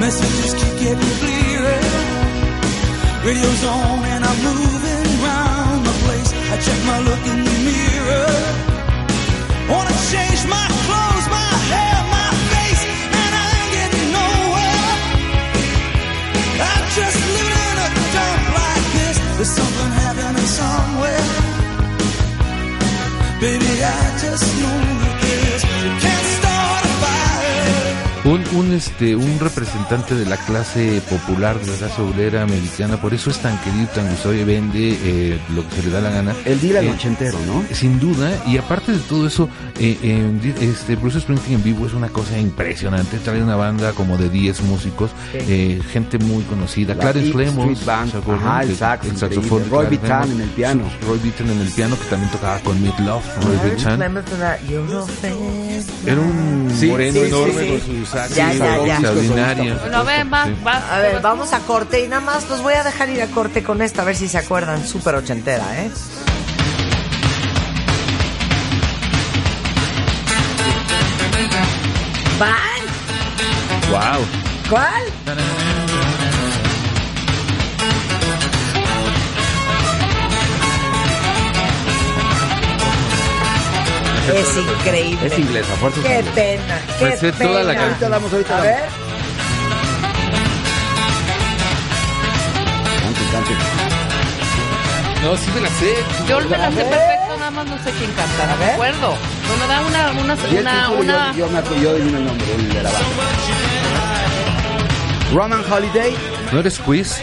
Messages keep getting clearer. Radio's on and I'm moving round the place. I check my look in the mirror. Wanna change my Baby, I just know Un, un, este, un representante de la clase popular, de la clase obrera americana, por eso es tan querido, tan gustado y vende eh, lo que se le da la gana. El día Eh, ochentero, ¿no? Sin duda, y aparte de todo eso, eh, eh, este Bruce Springsteen en vivo es una cosa impresionante. Trae una banda como de 10 músicos, eh, gente muy conocida. La Clarence Clemons, Street Band. ¿se acuerdan? Ajá, el sax, el saxofón. Roy Bittan en el piano. Roy Bittan en el piano, que también tocaba con Meat Love. Roy Bittan. Era un Sí, moreno sí, enorme sí, sí. con su Ya, ya, ya. extraordinaria. Bueno, a ver, va. A ver, vamos a corte y nada más los voy a dejar ir a corte con esta, a ver si se acuerdan. Súper ochentera, ¿eh? ¿Van? Wow. ¿Cuál? Es increíble. Es inglesa, fuerza Qué es inglesa. pena, qué Me sé toda la pena. canción. Ahorita damos, ahorita A ver. Cante, cante. No, sí me la sé. Yo me la sé perfecto, nada más no sé quién canta, no me acuerdo. Bueno, da una, una, una, una. Yo, yo me acuerdo, yo adivino el nombre el de la banda. Roman Holiday, ¿No eres quiz?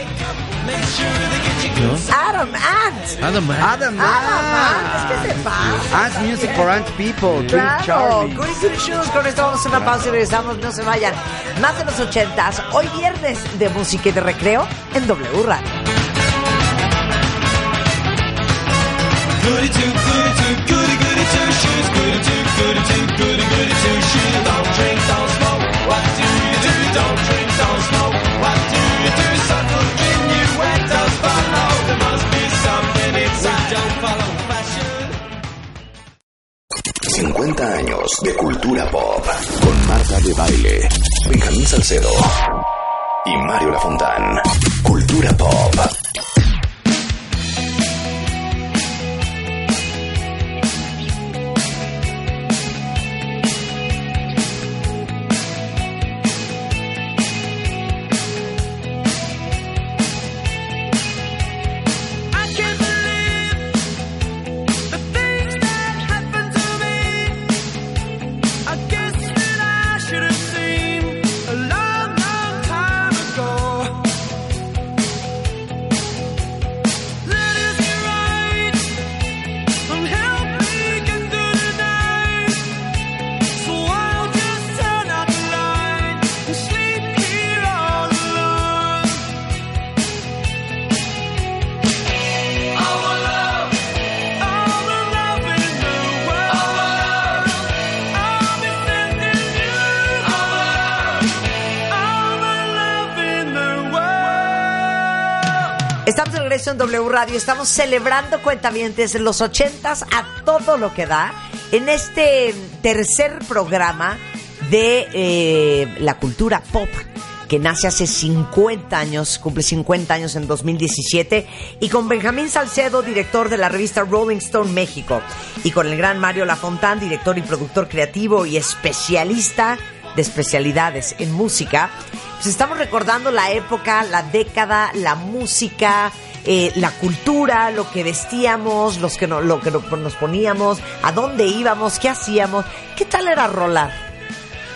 ¿No? Adam Ant. Adam Man. Adam Adam Ant, ¿qué te pasa? Ant Music for Ant People, Claro, Charlie. Goody Two Shoes, con esto vamos a una pausa y regresamos, no se vayan. Más de los ochentas, hoy viernes de música y de recreo en W Radio. goody two, goody two, goody goody two shoes. Goody two, goody two, goody goody two shoes. 50 años de cultura pop con Marta de Baile, Benjamín Salcedo y Mario Lafontán. Cultura pop. Radio, estamos celebrando cuentavientes los ochentas a todo lo que da en este tercer programa de eh, la cultura pop que nace hace 50 años, cumple 50 años en 2017, y con Benjamín Salcedo, director de la revista Rolling Stone México, y con el gran Mario Lafontán, director y productor creativo y especialista de especialidades en música, pues estamos recordando la época, la década, la música, eh, la cultura, lo que vestíamos, los que no, lo que no- nos poníamos, a dónde íbamos, qué hacíamos. ¿Qué tal era rolar?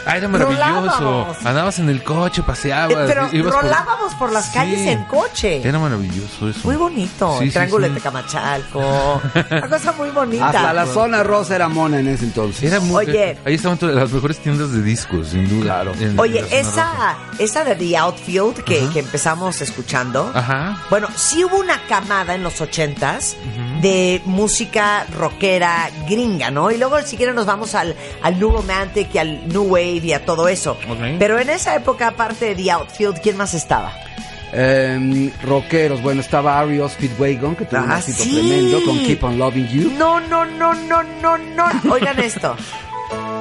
Ah, era maravilloso. Rolábamos. Andabas en el coche, paseabas. Eh, pero por- rolábamos por las calles Sí. en coche. Era maravilloso eso. Muy bonito, Sí, el sí, triángulo sí. de Tecamachalco. Una cosa muy bonita. Hasta la zona rosa era mona en ese entonces. Era muy, Oye. Ahí estaban todas las mejores tiendas de discos, sin duda. Claro. En- Oye, esa, esa de The Outfield que, que empezamos escuchando. Ajá. Bueno, sí hubo una camada en los ochentas de música rockera gringa, ¿no? Y luego si quieren nos vamos al, al New Romantic y al New Wave y a todo eso. Pero en esa época, aparte de The Outfield, ¿quién más estaba? Eh, rockeros, bueno, estaba Ario Speedwagon, que tuvo un Ah, éxito sí. tremendo con Keep on Loving You. No, no, no, no, no, no. Oigan esto.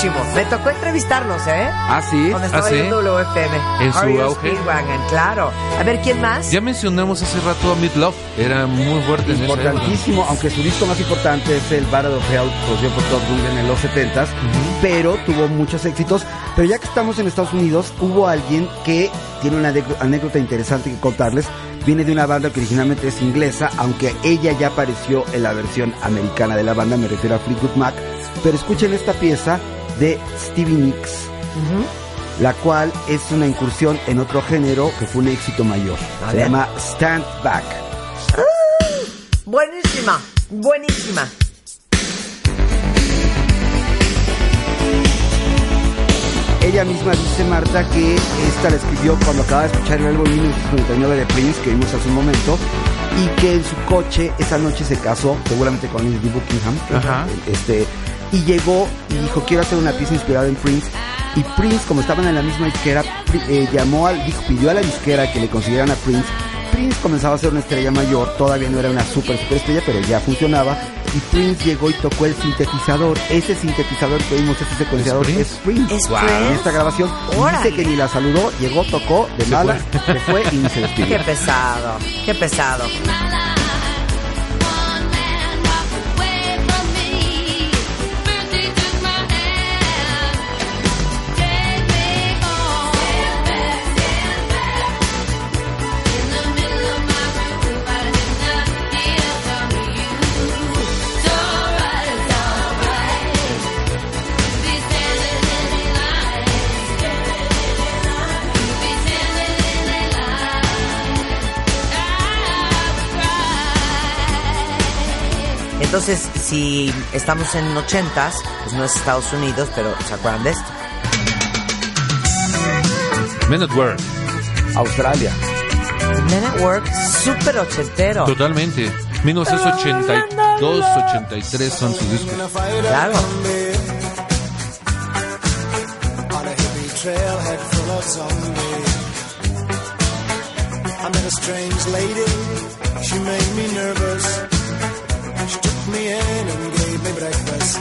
Buenísimo. Me tocó entrevistarlos, ¿eh? Ah, sí. Cuando estaba ¿Ah, sí? yo en WFM. En su auge. Speedwagon, claro. A ver, ¿quién más? Ya mencionamos hace rato a Meat Love. Era muy fuerte en. Importantísimo, aunque su disco más importante es el Battle of Hell, producido por Todd Rundgren en los 70s, pero tuvo muchos éxitos. Pero ya que estamos en Estados Unidos, hubo alguien que tiene una anécdota interesante que contarles. Viene de una banda que originalmente es inglesa, aunque ella ya apareció en la versión americana de la banda, me refiero a Fleetwood Mac. Pero escuchen esta pieza de Stevie Nicks, la cual es una incursión en otro género que fue un éxito mayor. A Se ver. llama Stand Back. Buenísima, buenísima. ella misma dice, Marta, que esta la escribió cuando acaba de escuchar el álbum 1999 de Prince, que vimos hace un momento, y que en su coche esa noche se casó, seguramente con Lindsey Buckingham, Ajá. este, y llegó y dijo, quiero hacer una pieza inspirada en Prince. Y Prince, como estaban en la misma disquera, eh, llamó al, dijo, pidió a la disquera que le consiguieran a Prince. Prince comenzaba a ser una estrella mayor, todavía no era una super super estrella, pero ya funcionaba. Y Prince llegó y tocó el sintetizador. Ese sintetizador que vimos, ese secuenciador, ¿Es es Prince. ¿Es Wow. En esta grabación Órale. dice que ni la saludó, llegó, tocó, de fue. se fue y ni se despidió. Qué pesado, qué pesado. Entonces, si estamos en ochentas, pues no es Estados Unidos, pero ¿se acuerdan de esto? Men at Work. Australia. Men at Work, súper ochentero. Totalmente. 1982, 83 son sus discos. Claro. I met a strange lady, she made me nervous. She took me in and gave me breakfast.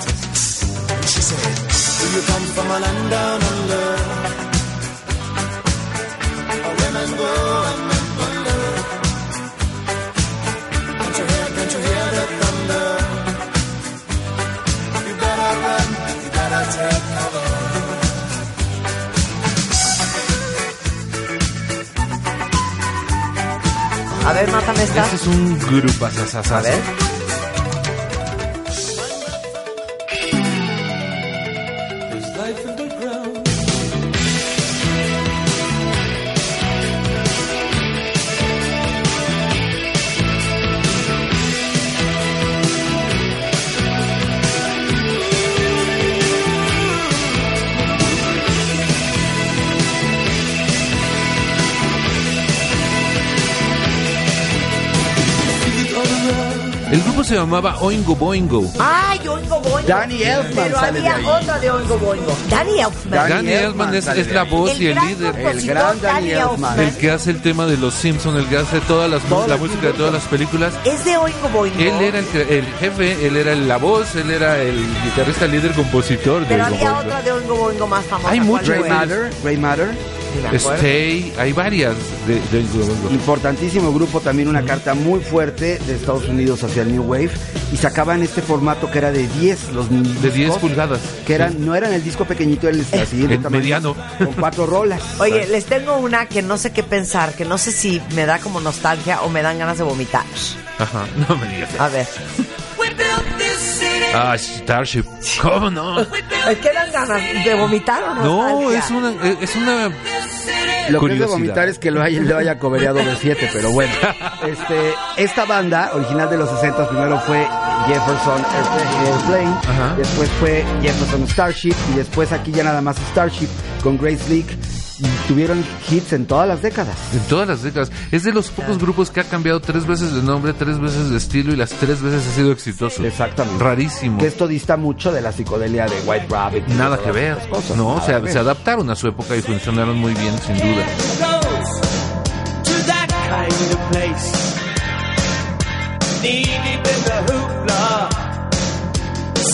And she said, Do you come from a land down under? Where women go and men wonder. Can't you hear, can't you hear the thunder? You better run, you better take cover. A ver, mátame esta. Este es un grupo A ver. Se llamaba Oingo Boingo. ¡Ay, Oingo Boingo! Danny Elfman Pero sale de había ahí. otra de Oingo Boingo. Danny Elfman. Danny Danny Elfman es, es de la voz y el gran líder. El gran Danny Elfman. El que hace el tema de los Simpsons, el que hace todas las, Todas la las música de todas las películas. Es de Oingo Boingo. Él era el, cre- el jefe, él era la voz, él era el guitarrista líder compositor de Pero Oingo había Boingo. otra de Oingo Boingo más famosa. Hay ¿Cuál muchas. Grey? Matter, Grey Matter. Stay, hay varias de, de. Importantísimo grupo, también una carta muy fuerte de Estados Unidos hacia el New Wave y sacaban este formato que era de 10 los De discos, 10 pulgadas. que eran no eran el disco pequeñito, el, el siguiente El tamaño, mediano. con cuatro rolas. Oye, les tengo una que no sé qué pensar, que no sé si me da como nostalgia o me dan ganas de vomitar. Ajá, no me digas. A ver. Ah, Starship. ¿Cómo no? ¿Qué dan ganas? ¿De vomitar o No, nostalgia? es una, es una Lo que es de vomitar es que lo haya, le haya cobereado de 7, pero bueno. Este, esta banda, original de los 60, primero fue Jefferson Airplane, Ajá. después fue Jefferson Starship y después aquí ya nada más Starship con Grace Leak. Tuvieron hits en todas las décadas. En todas las décadas. Es de los pocos grupos que ha cambiado tres veces de nombre, tres veces de estilo y las tres veces ha sido exitoso. Exactamente. Rarísimo. Que esto dista mucho de la psicodelia de White Rabbit. Nada que ver. cosas. No, se, que ver. se adaptaron a su época y funcionaron muy bien, sin duda.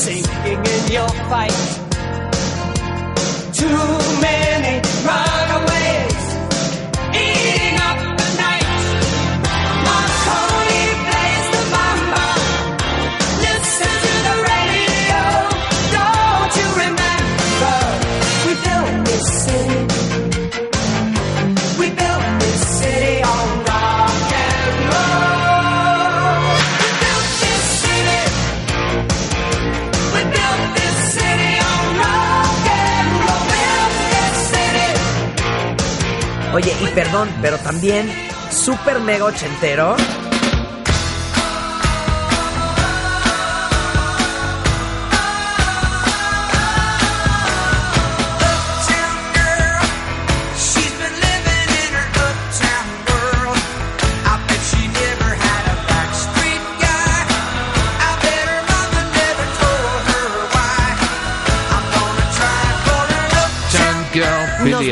sinking in your fight. Too many surprise. Perdón, pero también súper mega ochentero.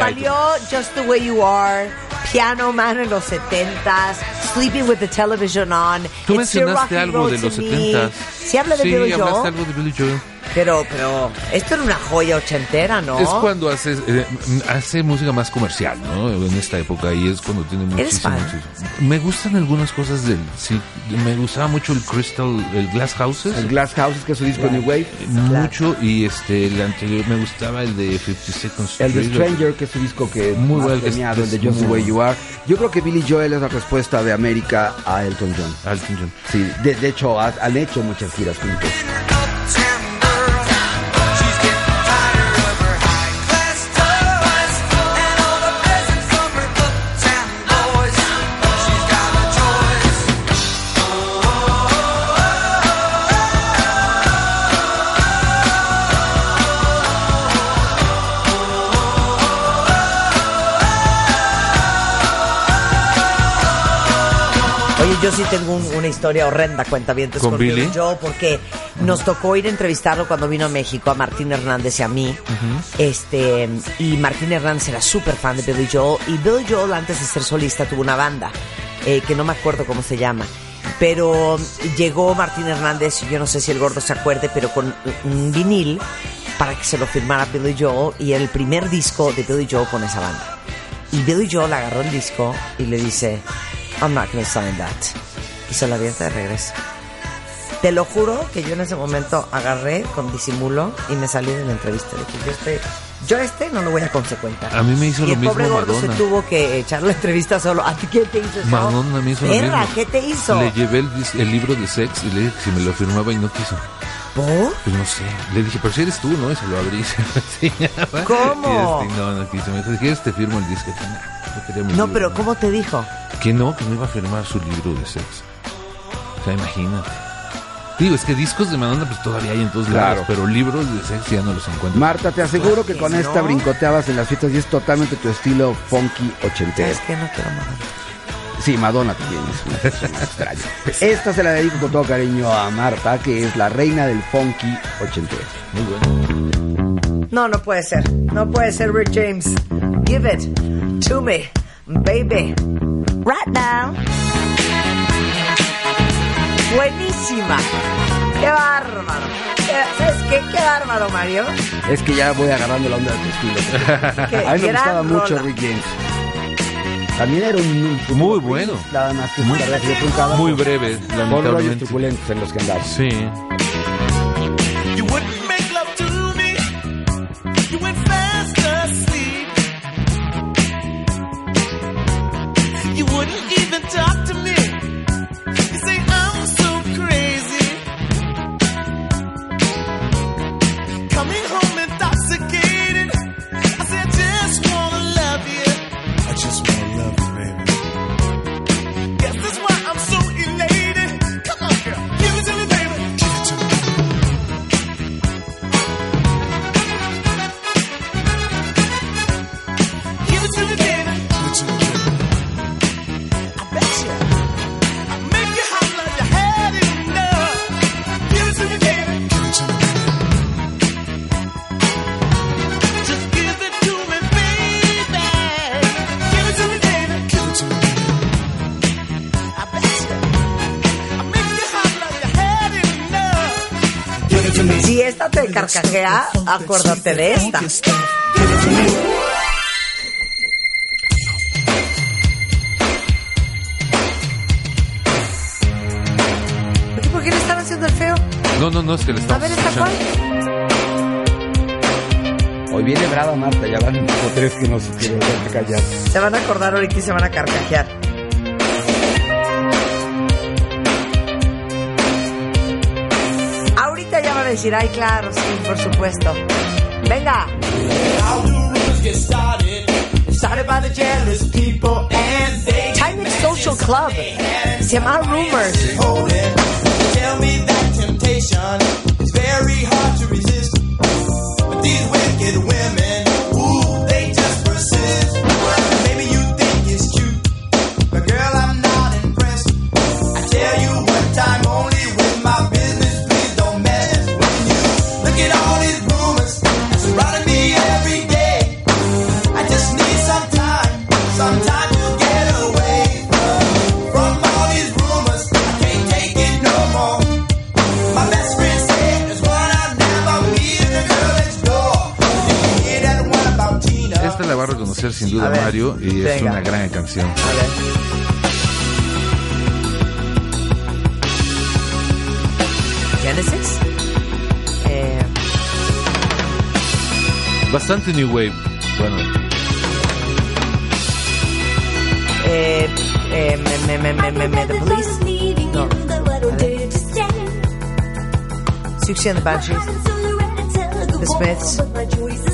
Salió Just the Way You Are, Piano Man en los 70s, Sleeping with the Television On. Tú It's mencionaste algo de los Me. 70s. Sí habla de sí, Billy Joel, algo de Billy Joel. Pero, pero esto era una joya ochentera, ¿no? Es cuando hace, eh, hace música más comercial, ¿no? En esta época y es cuando tiene ¿Eres muchísimo. fan? muchísimo- Me gustan algunas cosas del. Sí, me gustaba mucho el Crystal, el Glass Houses. El Glass Houses, que es su disco New Wave. Mucho y este el anterior me gustaba el de 52nd Street. El The Stranger, que es su disco que Muy más bueno, que es- premiado, el de es Just the muy Way You Are. Yo creo que Billy Joel es la respuesta de América a Elton John. Elton John. Sí, de, de hecho ha- han hecho muchas giras juntos. Yo sí tengo un- una historia horrenda, cuenta bien ¿Con con Billy? Billy Joel, porque nos tocó ir a entrevistarlo cuando vino a México, a Martín Hernández y a mí. Este, y Martín Hernández era súper fan de Billy Joel. Y Billy Joel, antes de ser solista, tuvo una banda, eh, que no me acuerdo cómo se llama. Pero llegó Martín Hernández, y yo no sé si el gordo se acuerde, pero con un vinil para que se lo firmara Billy Joel. Y era el primer disco de Billy Joel con esa banda. Y Billy Joel agarró el disco y le dice, I'm not gonna sign that. Y se lo avienta de regreso. Te lo juro que yo en ese momento agarré con disimulo y me salí de la entrevista. Yo este, yo este no lo voy a consecuentar. A mí me hizo y lo el mismo pobre gordo se tuvo que echar la entrevista solo. ¿A ti qué te hizo eso? Madonna me hizo lo mismo. ¿qué te hizo? Le llevé el, el libro de sex y le dije que si me lo firmaba y no quiso. ¿Por? Pues no sé. Le dije, pero si eres tú, ¿no? Y se lo abrí se lo. ¿Cómo? Y este, no, no quiso. Me dijo, si quieres te firmo el disco. Y dije, "Nah, yo quería mi No, libro". pero ¿cómo te dijo? Que no, que no iba a firmar su libro de sex. O sea, imagínate. Digo, es que discos de Madonna pues todavía hay en todos Claro. lados, pero libros de sex ya no los encuentro. Marta, te aseguro que que con no. esta brincoteabas en las fiestas y es totalmente tu estilo funky ochentero. ¿Sabes qué? No quiero más. Sí, Madonna también es una persona extraña. Esta se la dedico con todo cariño a Marta, que es la reina del funky ochentero. Muy bueno. No, no puede ser. No puede ser Rick James. Give it to me, baby. Right now. Buenísima. Qué bárbaro. Qué- ¿Sabes qué? Qué bárbaro, Mario. Es que ya voy agarrando la onda de tu estilo. A mí me gustaba mucho. Rick James. También era un... un Muy bueno. Nada más que muy, Muy breve, Con lamentablemente. en los que andaba. Sí. You wouldn't make love to me. You went fast asleep. You wouldn't even talk to te carcajea, acuérdate de esta. ¿Por qué le están haciendo el feo? No, no, no, es que le A estamos ver, ¿esta cuál? Hoy viene brava Marta, ya van dos o tres que no se quieren callar. Se van a acordar ahorita y se van a carcajear. Decir, ay, claro, sí, por supuesto. Venga. How do rumors get started? Started by the jealous people and they Time Social Club. Se llama Rumors. Sin duda A ver, Mario y es venga. una gran canción. A ver. Genesis. Eh, Bastante New Wave. Bueno, eh, eh, me, me, me, me, me, The Police. No. Siouxsie and the Banshees. The Smiths.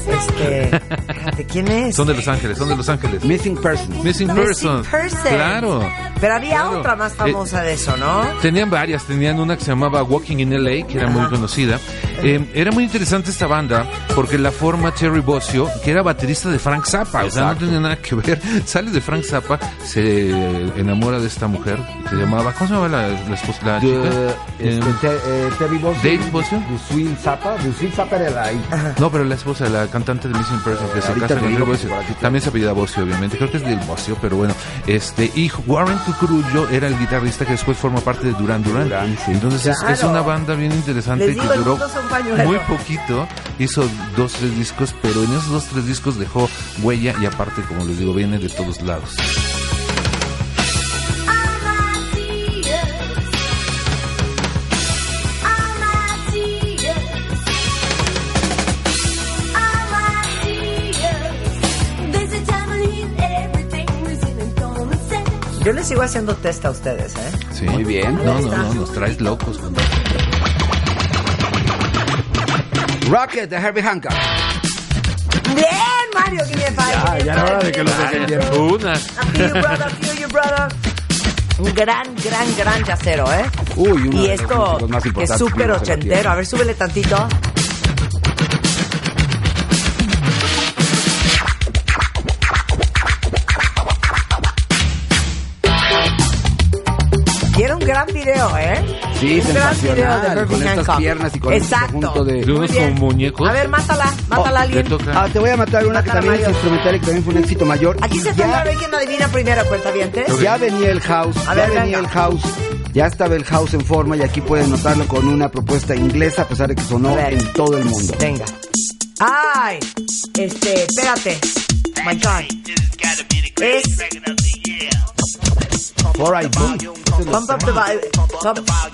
Este, espérate, ¿quién es? son de Los Ángeles, son de Los Ángeles. Missing Persons. Missing Missing Person. Person. Claro. Pero había Claro. otra más famosa de eso, ¿no? Tenían varias, tenían una que se llamaba Walking in LA, que era muy conocida. Eh, era muy interesante esta banda porque la forma Terry Bossio, que era baterista de Frank Zappa, o sea, no tenía nada que ver. Sale de Frank Zappa, se enamora de esta mujer que se llamaba, ¿cómo se llamaba la, la esposa, la De, chica? este, Eh, Te- eh, Terry Bossio. Dave Bossio. Lucille Zappa. Lucille Zappa era la hija. no, pero la esposa, la cantante de Missing Person, que se Ahorita casa con Terry tengo. También se apellida Bossio, obviamente. Creo que es del Bossio, pero bueno. Este, y Warren Cucurullo era el guitarrista que después forma parte de Duran Duran. Sí. Entonces es- es, una banda bien interesante que duró muy poquito. Hizo dos, tres discos, pero en esos dos, tres discos dejó huella y aparte, como les digo, viene de todos lados. Yo les sigo haciendo test a ustedes, ¿eh? Sí. Muy bien. No, no, no, nos traes locos. Rocket de Herbie Hancock. Bien, Mario, give me a five. Ya, ya era hora de que lo dejen bien. Una. Feel you, brother, feel you, brother. Un gran, gran, gran yacero, ¿eh? Uy, uno y de los esto músicos más que es súper ochentero. A ver, súbele tantito. Gran video, ¿eh? Sí, un gran video de. Herbie Con estas Hancock. piernas y con este Exacto. conjunto de... De unos Muy bien. como muñecos. A ver, mátala, mátala a Le alguien. toca. Ah, te voy a matar una que Mátala, también es Mario. instrumental y que también fue un éxito mayor. Aquí Y se ya- trata de ver quién adivina primero, cuenta bien. Ya venía el house, A ya ver, venía venga. el house, ya estaba el house en forma y aquí pueden notarlo con una propuesta inglesa a pesar de que sonó ver. en todo el mundo. Venga. Ay, este, espérate. My God. Es Alright, boom. Pump Up the Volume.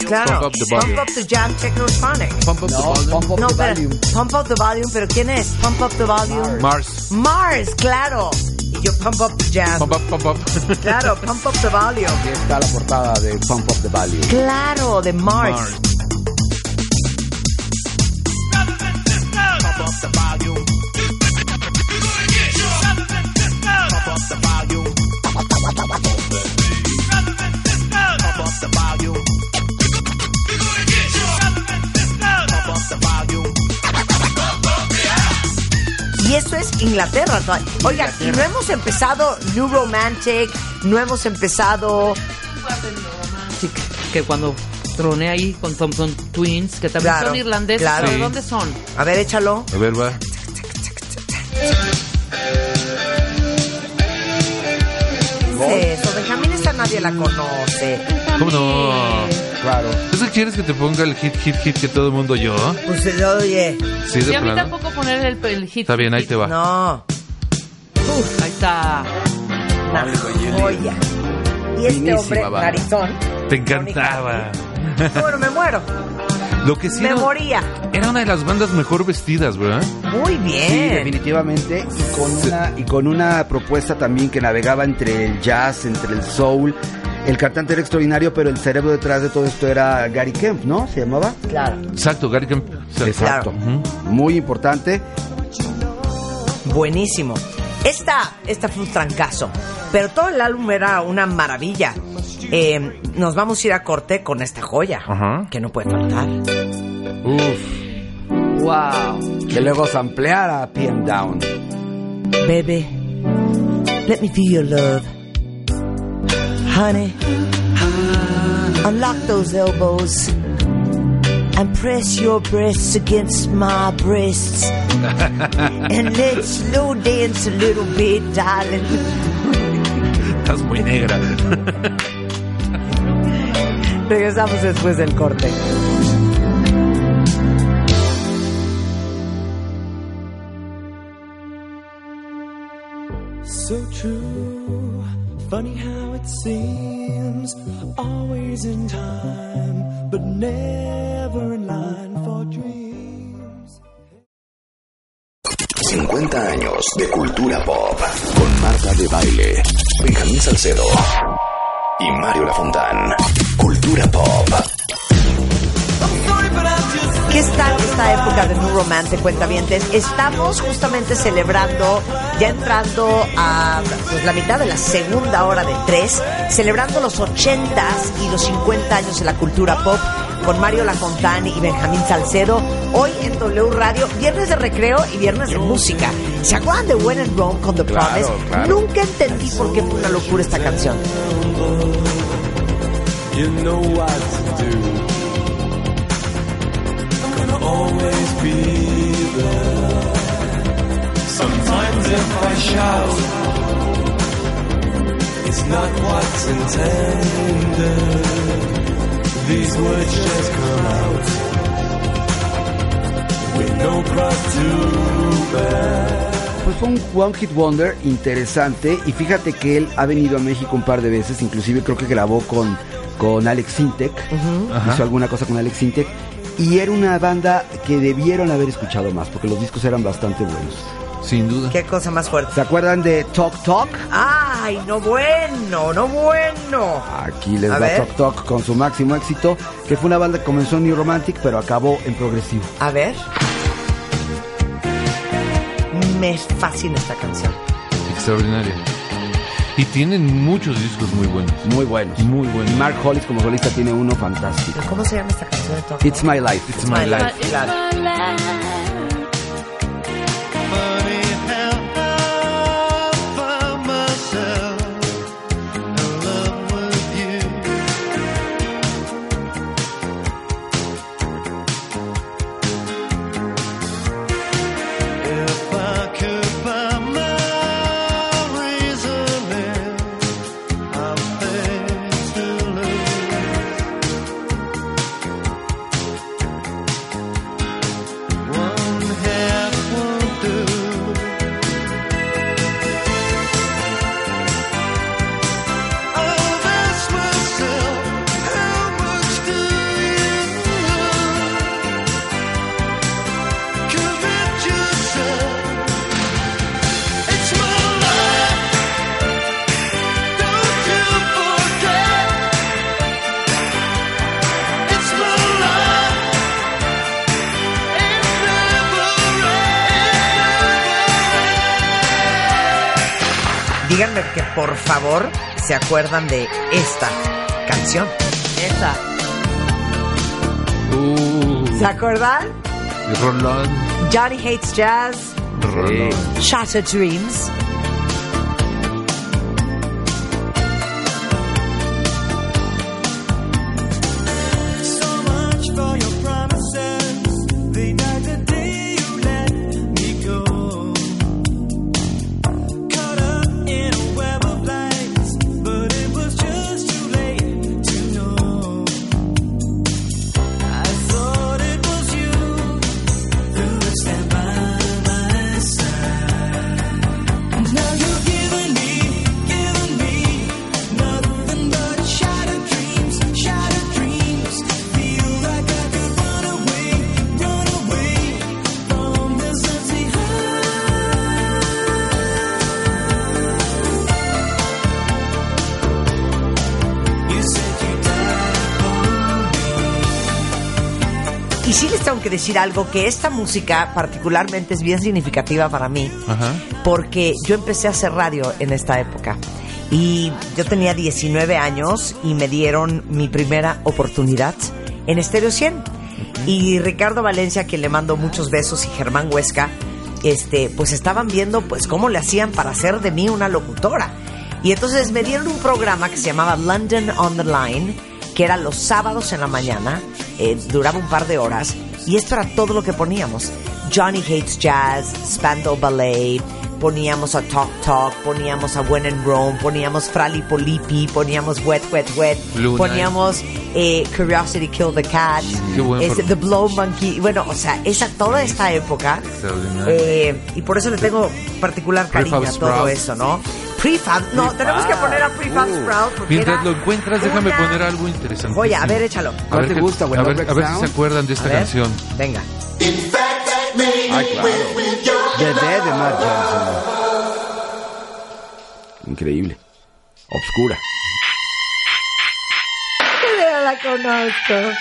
Claro. Pump Up the Volume. Pump Up the Jam Technotronic. Pump up the No, volume. pump up No, the espera. volume. Pump Up the Volume, pero ¿quién es? Pump Up the Volume. Mars. Mars, claro. Y yo Pump Up the Jam. Pump up, pump up. Claro, Pump Up the Volume. Aquí está la portada de Pump Up the Value. Claro, de Mars. Mars. Inglaterra. Oigan, y no hemos empezado New Romantic, no hemos empezado... Sí, que cuando troné ahí con Thompson Twins, que también Claro, son irlandeses, claro. ¿pero ¿de Sí. dónde son? A ver, échalo. A ver, va. ¿Qué es eso? Benjamín esta nadie la conoce. ¿Cómo no? Claro. ¿Eso quieres que te ponga el hit, hit, hit que todo el mundo oyó? Pues se oye. Sí, Sí, a mí plano. tampoco poner el, el hit. Está bien, ahí hit. te va. No. Ahí está. Una joya. Y este Finísima, hombre, va. narizón. Te encantaba. Bueno, me muero. Lo que sí Me era, moría. era una de las bandas mejor vestidas, ¿verdad? Muy Sí, bien. definitivamente. Y con, una, y con una propuesta también que navegaba entre el jazz, entre el soul. El cantante era extraordinario, pero el cerebro detrás de todo esto era Gary Kemp, ¿no? ¿Se llamaba? Claro. Exacto, Gary Kemp. Exacto. Muy importante. Buenísimo. Esta, esta fue un trancazo. Pero todo el álbum era una maravilla. Eh, nos vamos a ir a corte con esta joya. Ajá. Que no puede faltar. Uf. Wow. Que luego sampleara PM Down. Baby, let me feel your love. Honey, unlock those elbows and press your breasts against my breasts. and let's slow dance a little bit, darling. Estás muy negra. Regresamos después del corte. So true, funny how it seems, always in time, but never in line for dreams. 50 años de cultura pop con Marta de Baile, Benjamín Salcedo y Mario Lafontán. Cultura pop. ¿Qué está en esta época de New Romantic, cuentavientes? Estamos justamente celebrando, ya entrando a pues, la mitad de la segunda hora de tres, celebrando los 80s y los 50 años de la cultura pop con Mario Lafontán y Benjamín Salcedo. Hoy en W Radio, viernes de recreo y viernes de música. ¿Se acuerdan de When and Wrong con The Claro, Promise? claro. Nunca entendí por qué fue una locura esta canción. You know what to do. Always be there. Sometimes if I shout, it's not what's intended. These words just come out with no cross to bear. Pues fue un One Hit Wonder interesante y fíjate que él ha venido a México un par de veces, inclusive creo que grabó con, con Alex Sintek, Ajá. hizo alguna cosa con Alex Sintek y era una banda que debieron haber escuchado más porque los discos eran bastante buenos. Sin duda. Qué cosa más fuerte. ¿Se acuerdan de Talk Talk? Ay, no bueno, no bueno. Aquí les A va ver. Talk Talk con su máximo éxito, que fue una banda que comenzó en New Romantic pero acabó en progresivo. A ver. Me fascina esta canción. Extraordinaria. Y tienen muchos discos muy buenos. Muy buenos. Muy Y buenos. Mark Hollis como solista tiene uno fantástico. ¿Cómo se llama esta canción de It's My Life. It's my life. Claro. Funny se acuerdan de esta canción. Esa. Uh, ¿Se acuerdan? Rolón. Johnny Hates Jazz, Rolón. Shattered Dreams. Decir algo, que esta música particularmente es bien significativa para mí, Ajá. porque yo empecé a hacer radio en esta época. Y yo tenía 19 años y me dieron mi primera oportunidad en Estéreo 100. Y Ricardo Valencia, que le mando muchos besos, y Germán Huesca, este, pues estaban viendo pues cómo le hacían para hacer de mí una locutora. Y entonces me dieron un programa que se llamaba London on the Line, que era los sábados en la mañana, eh, duraba un par de horas, y esto era todo lo que poníamos. Johnny Hates Jazz, Spandau Ballet, poníamos a Talk Talk, poníamos a When in Rome, poníamos Frali Polipi, poníamos Wet Wet Wet, Blue poníamos eh, Curiosity Kill the Cat, este, The Blow Monkey. Bueno, o sea, esa toda esta época. Eh, y por eso le tengo particular cariño a todo eso, ¿no? Prefab, no, tenemos que poner a Prefab Uh, Sprout. porque Mientras era lo encuentras, déjame una poner algo interesante. Joya, a ver, échalo. A ¿Cuál ver te qué- gusta, güey? A ver, Love a ver si se acuerdan de esta A ver, canción. Venga. Ay, claro. The Dead de Matt Johnson. Increíble. Obscura. Ya la conozco.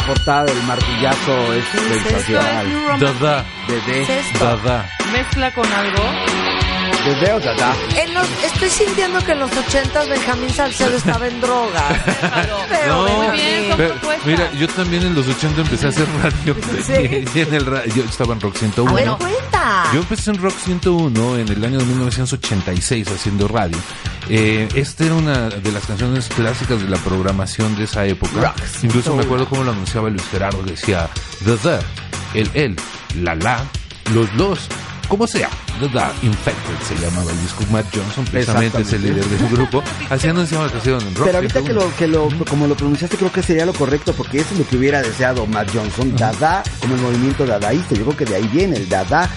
Esa portada del martillazo es Esto es sensacional. Dada, dada. Mezcla con algo. En los, estoy sintiendo que en los ochentas Benjamín Salcedo estaba en droga. Pero No, Muy bien, pero, mira, yo también en los 80 empecé a hacer radio. Sí. Y en el yo estaba en Rock 101. A ver, cuenta. Yo empecé en Rock 101 en el año de 1986 haciendo radio. Eh, esta era una de las canciones clásicas de la programación de esa época. Incluso me acuerdo cómo lo anunciaba Luis Gerardo. Decía The The, el El, La La, Los Los, como sea. The Infected se llamaba el disco. Matt Johnson, precisamente es el líder del grupo. Así anunciaba la canción en Rock Pero ahorita que 101. lo, que lo, como lo pronunciaste, creo que sería lo correcto, porque eso es lo que hubiera deseado Matt Johnson. Dada, como el movimiento dadaísta. Yo creo que de ahí viene el Dada,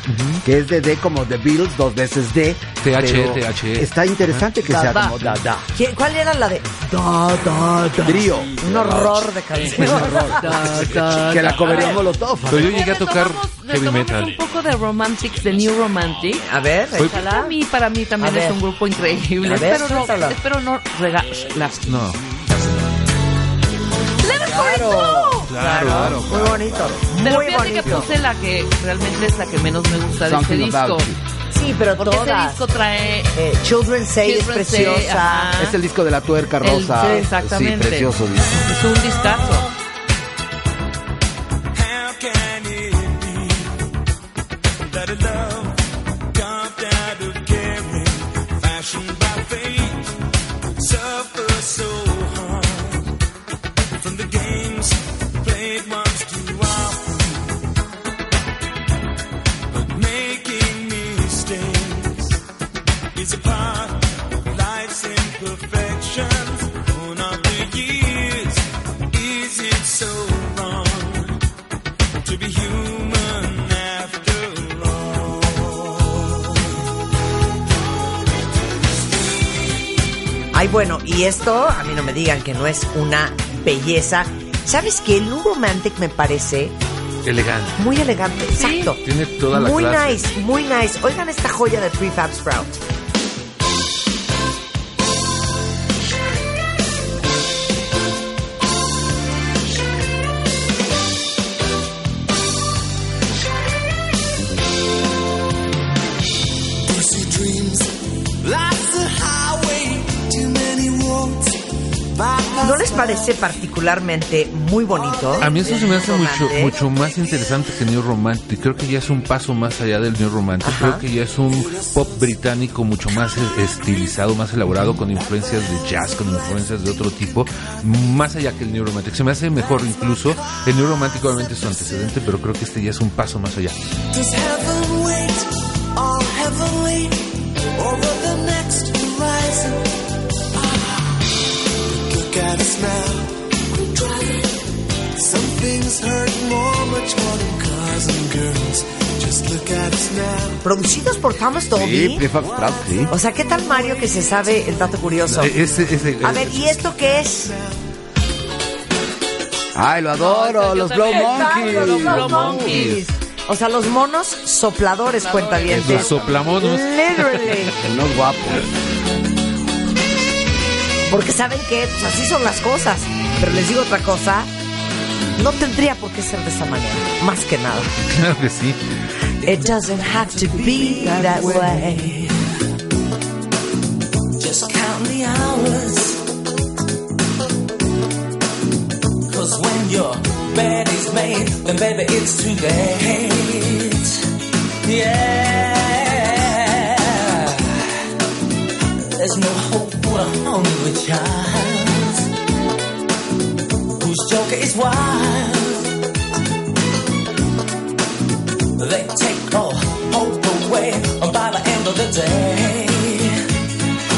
que es de D como The Beatles, dos veces D. TH, pero TH. Está interesante que sea Dada. como Dada. ¿Quién- ¿Cuál era la de Da, da, da? Trío. Un horror de canción. Que la covería Molotov. Pero yo llegué a tocar heavy metal. un poco de Romantics, de New Romantic. A ver, échala. Para mí, para mí también A ver. es un grupo increíble. A ver, espero, no, suéltalo. espero no. Claro, Claro, claro, Muy bonito. Pero muy fíjate que bonito. puse la que realmente es la que menos me gusta de este Something disco. about you. Sí, pero Porque ese todas. disco trae Eh, Children Say Children es Say, preciosa. ajá. Es el disco de la tuerca El- rosa. sí, exactamente. Sí, precioso disco. es un discazo. By fate, suffers so Ay, bueno, y esto, a mí no me digan que no es una belleza. ¿Sabes qué? El New Romantic me parece Elegante. muy elegante. Exacto. Tiene toda la muy clase. nice, muy nice. Oigan esta joya de Prefab Sprout. Parece particularmente muy bonito? A mí eso se me hace mucho, mucho más interesante que New Romantic. Creo que ya es un paso más allá del New Romantic. Ajá. Creo que ya es un pop británico mucho más e- estilizado, más elaborado, con influencias de jazz, con influencias de otro tipo, más allá que el New Romantic. Se me hace mejor incluso. El New Romantic obviamente es su antecedente, pero creo que este ya es un paso más allá. Look at us now, we're trying. Some things hurt more, much more than cars and girls. Just look at us now. Producidos por Thomas Sí, Dolby. Prefab sí. O sea, ¿qué tal Mario que se sabe el dato curioso? Eh, A ver, ¿y esto qué es? Ay, lo adoro, los. Blow Exacto, Monkeys. los Blow Monkeys. O sea, los monos sopladores, cuenta bien. Los soplamonos. Literally. Unos guapos. Porque saben que pues así son las cosas. Pero les digo otra cosa. No tendría por qué ser de esa manera. Más que nada. Claro que sí. It doesn't have to be that way. Just count the hours. Cause when your bed is made, then baby it's too late. Yeah. There's no hope for a hungry child. talk is wild. They take all hope away by the end of the day.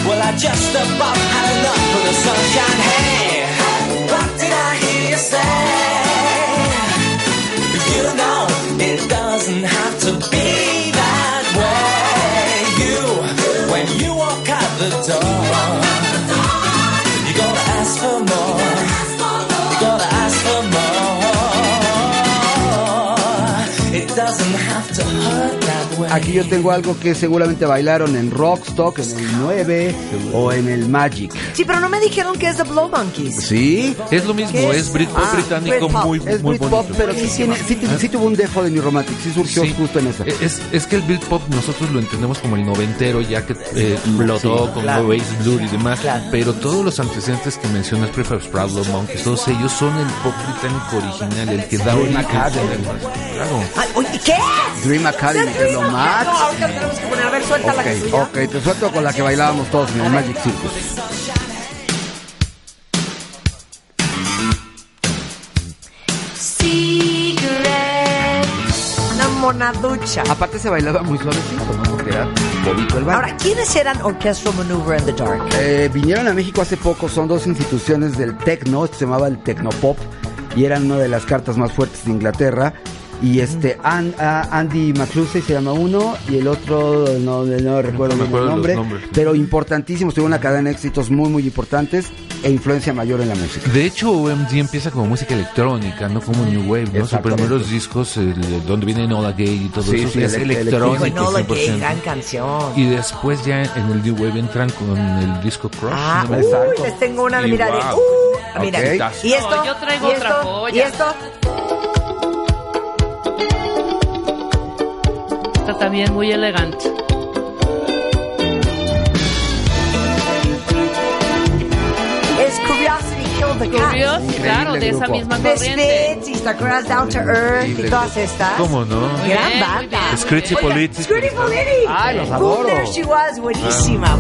Well, I just about had enough of the sunshine. Hey, what did I hear you say? You know, it doesn't have to be that way. You, when you walk out the door, Aquí yo tengo algo que seguramente bailaron en Rockstock, en el 9 o en el Magic. Sí, pero no me dijeron que es The Blow Monkeys. ¿Sí? Es lo mismo, ¿Qué es es? Britpop Ah, británico Britpop. muy, Es muy Britpop, bonito. pero sí, tiene, sí, sí tuvo un dejo de New Romantic, sí surgió Sí. justo en esa. Es, es que el Britpop nosotros lo entendemos como el noventero, ya que eh, explotó con claro. Oasis Blue y demás. Claro. Pero todos los antecedentes que mencionas, Prefab Sprout, Love Monkeys, todos ellos son el pop británico original, el que da Dream origen. Academy. Claro. ¿Qué? Dream Academy, lo No, ahorita tenemos que poner. A ver, suelta la que suya. ok, te suelto con la que bailábamos todos en el Magic Circus. Una monaducha. Aparte se bailaba muy suavecito, ¿no? Porque era bobito el baile. Ahora, ¿quiénes eran Orchestral Maneuver in the Dark? Eh, vinieron a México hace poco, son dos instituciones del techno, se llamaba el Tecnopop y eran una de las cartas más fuertes de Inglaterra. Y este An- a- Andy McCluskey se llama uno y el otro no, no recuerdo No me bien acuerdo el los nombre, nombres. pero importantísimos, tuvo una cadena de éxitos muy muy importantes e influencia mayor en la música. De hecho, OMG empieza como música electrónica, no como New Wave, ¿no? Sus primeros discos, el- donde viene Nola Gay y todo Sí, eso, sí, es el- el- electrónico Enola Gay, 100%. gran canción. Y después ya en el New Wave entran con el disco Crush. Ah, ¿no? uy, les tengo una de Y mira, de, wow. uh, mira. Ok. Y esto, No, yo traigo y otra esto, joya. Y esto, Está también muy elegante. es Curiosity Killed the Cat. Curioso, claro, de esa misma corriente. Misfits Sakura's Down to Earth y todas estas. ¿Cómo no? Gran bien, banda. Oiga, Politic. Scritchy Politic. Ay, los Boom, adoro. There She Was, buenísima.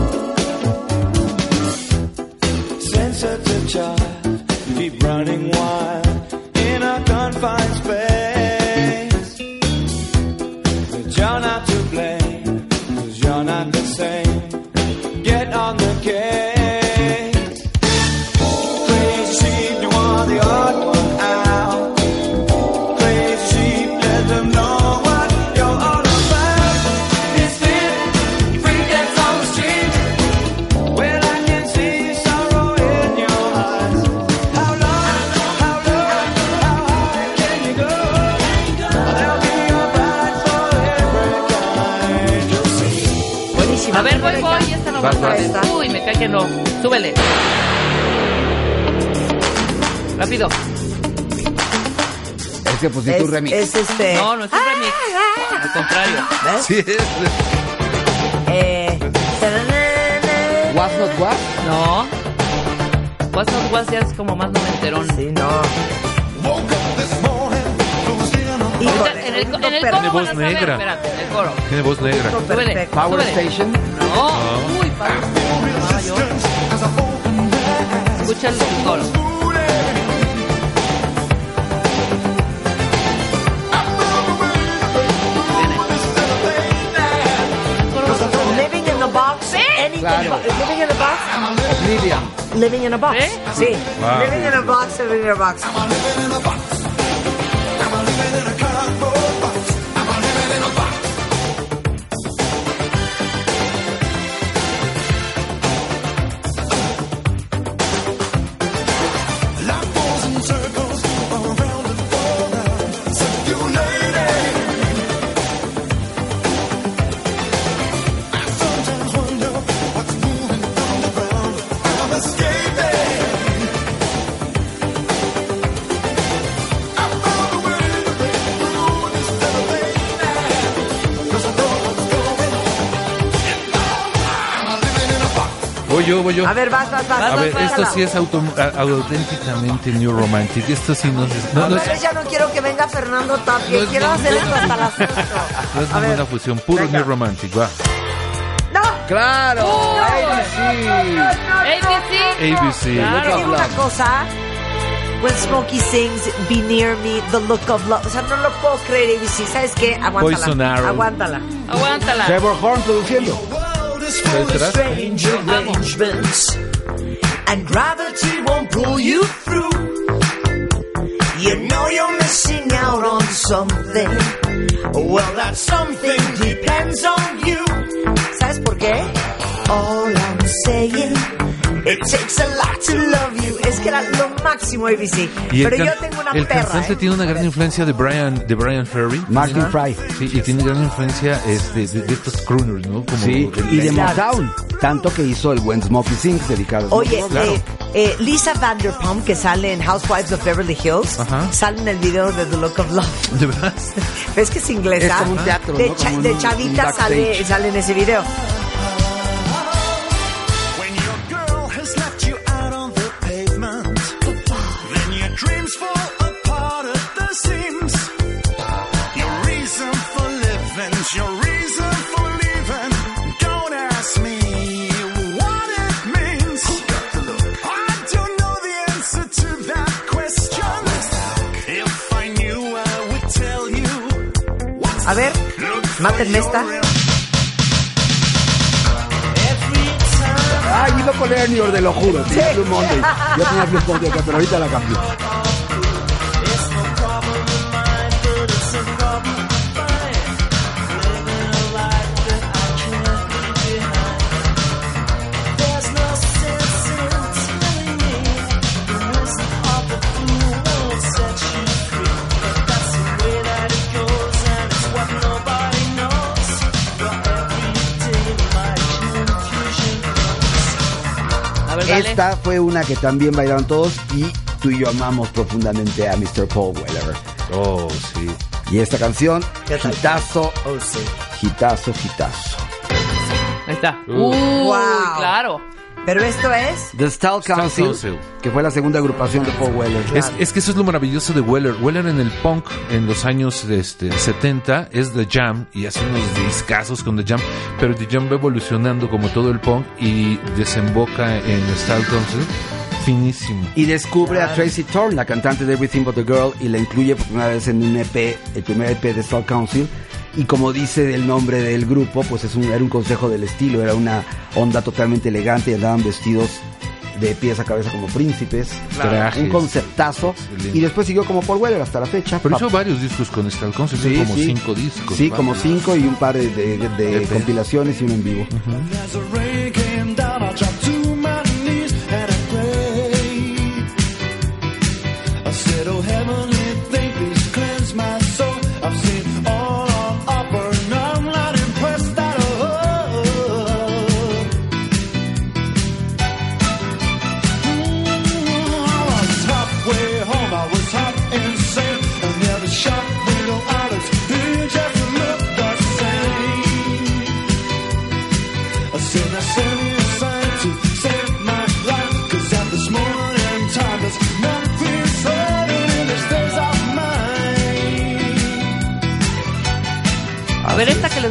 sensitive child, keep running wild in a confined space. You're not to blame, No. Súbele. Rápido. Es que pusiste un Es, remix. es este. No, no es un remix. Al contrario. ¿Ves? Sí, es. Eh. Was Not Was. No. What's Not Was ya es como más noventerón. Sí, no. Ahorita, En el, en el coro Tiene van voz saber, negra. espérate, en el coro. Tiene voz negra. Súbele. Power súbele. Station. No, uy, Power Station. Escucha el coro. Living in the box. Anything Claro. living in the box. Oblivion. Living in a box. ¿Sí? Eh? Sí. Wow. Living in a box, living in a box. Voy yo, voy yo. A ver, vas, vas, vas. A vas, ver, vas, esto vas. sí es auto- a- auténticamente New Romantic. Esto sí no es, no, no es, ya no quiero que venga Fernando Tapia. No es quiero hacer esto hasta las 5. no es ninguna fusión. Puro Venga. New Romantic, va. ¡No! ¡Claro! ABC. ABC. ABC. Claro. Digo una cosa. When Smokey sings, Be Near Me, The Look of Love. O sea, no lo puedo creer, ABC. ¿Sabes qué? Aguántala. Poison Arrow. Aguántala. Aguántala. Trevor Horn produciendo. Strange arrangements, and gravity won't pull you through. You know you're missing out on something. Well, that something depends on you. ¿Sabes por qué? All I'm saying, it takes a lot to love you. Es que era lo máximo, ABC. Y el, Pero yo tengo una el perra. cantante ¿eh? tiene una gran influencia de Brian, de Brian Ferry. Martin. Fry. Sí, y tiene gran influencia este, de, de estos crooners, ¿no? Como Sí, el- y de Claro. Motown. Tanto que hizo el buen Smokey Sings dedicado a Oye, Smokey. eh, eh, Lisa Vanderpump, que sale en Housewives of Beverly Hills, Ajá. sale en el video de The Look of Love. ¿De verdad? ¿Ves que es inglesa? Es como un teatro, de, ¿no? cha- Como de un- chavita un sale, sale en ese video. A ver, mátenme esta. Ay, iba a poner New York, te lo juro. Tenía Blue Monday. Yo tenía Blue Monday pero ahorita la cambio. Esta fue una que también bailaron todos y tú y yo amamos profundamente a Mr. Paul Weller. Oh, sí. Y esta canción, hitazo, Oh, sí. hitazo, hitazo. Ahí está. Uh. Wow. claro. Pero esto es... The Style Council, Council. que fue la segunda agrupación de Paul Weller. Es, es que eso es lo maravilloso de Weller. Weller en el punk en los años este, 70 es The Jam y hace unos discazos con The Jam, pero The Jam va evolucionando como todo el punk y desemboca en Style Council finísimo. Y descubre a Tracy Thorn, la cantante de Everything But the Girl, y la incluye por primera vez en un EP, el primer EP de Style Council. Y como dice el nombre del grupo, pues es un, era un consejo del estilo, era una onda totalmente elegante y andaban vestidos de pies a cabeza como príncipes. Trajes. Un conceptazo. Excelente. Y después siguió como Paul Weller hasta la fecha. Pero hizo varios discos con Council, son Sí, como sí. cinco discos. Sí, como cinco y un par de, de- de EP. compilaciones y uno en vivo. The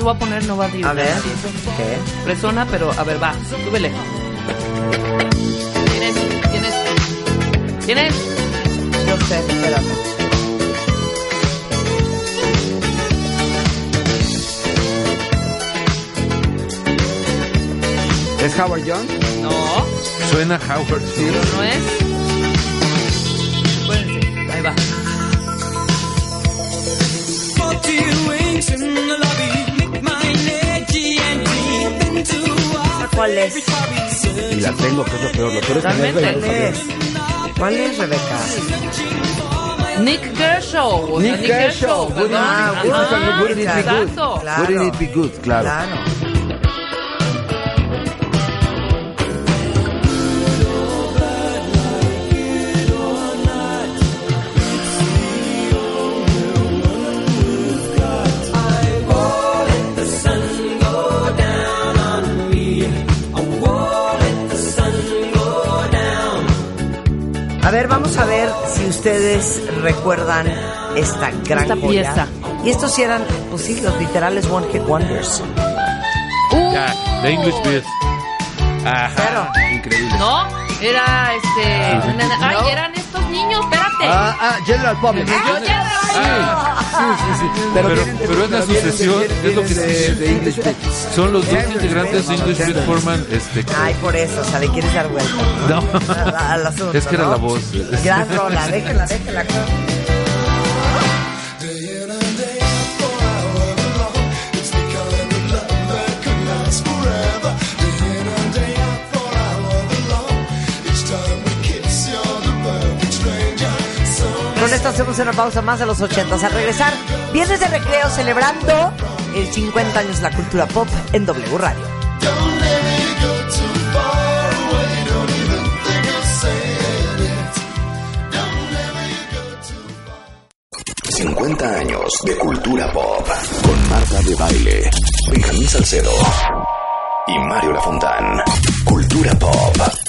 voy a poner no va a A ver. ¿Qué? Presona, pero a ver, va, súbele. ¿Tienes? ¿Tienes? ¿Tienes? Yo sé, espérame. ¿Es Howard John? No, Suena Howard. Sí. no es. ¿Cuál es? Y la tengo, que es lo peor. Lo peor es que no es Totalmente. real. ¿Cuál es? ¿Cuál es, Rebeca? Nick Kershaw. Nick Kershaw. Wouldn't- Ah, it be good? Exacto. Claro. Wouldn't it be good? Claro. Claro. Ver, vamos a ver si ustedes recuerdan esta gran Esta joya. pieza. Y estos sí eran, pues sí, los literales One Hit Wonders. Uh, Ya, The English Beat. Ajá. Pero, Increíble. No, era este. Ay, eran estos niños, espérate. Ah, ah, General Public. Ah, Sí, sí, sí. Pero- vienen de- pero es la sucesión, vienen- es lo que de- dice. de English Beat. Son los dos integrantes de English. Beat Forman. Este, Ay, por eso, o sea, le quieres dar vuelta. no. Al, al asunto, Es que era ¿no? la voz. Gran rola, déjela, déjela. Con esto hacemos una pausa más de los ochentas. Al regresar, viernes de recreo celebrando el 50 años de la cultura pop en W Radio. 50 años de cultura pop con Marta de Baile, Benjamín Salcedo y Mario Lafontán. Cultura pop.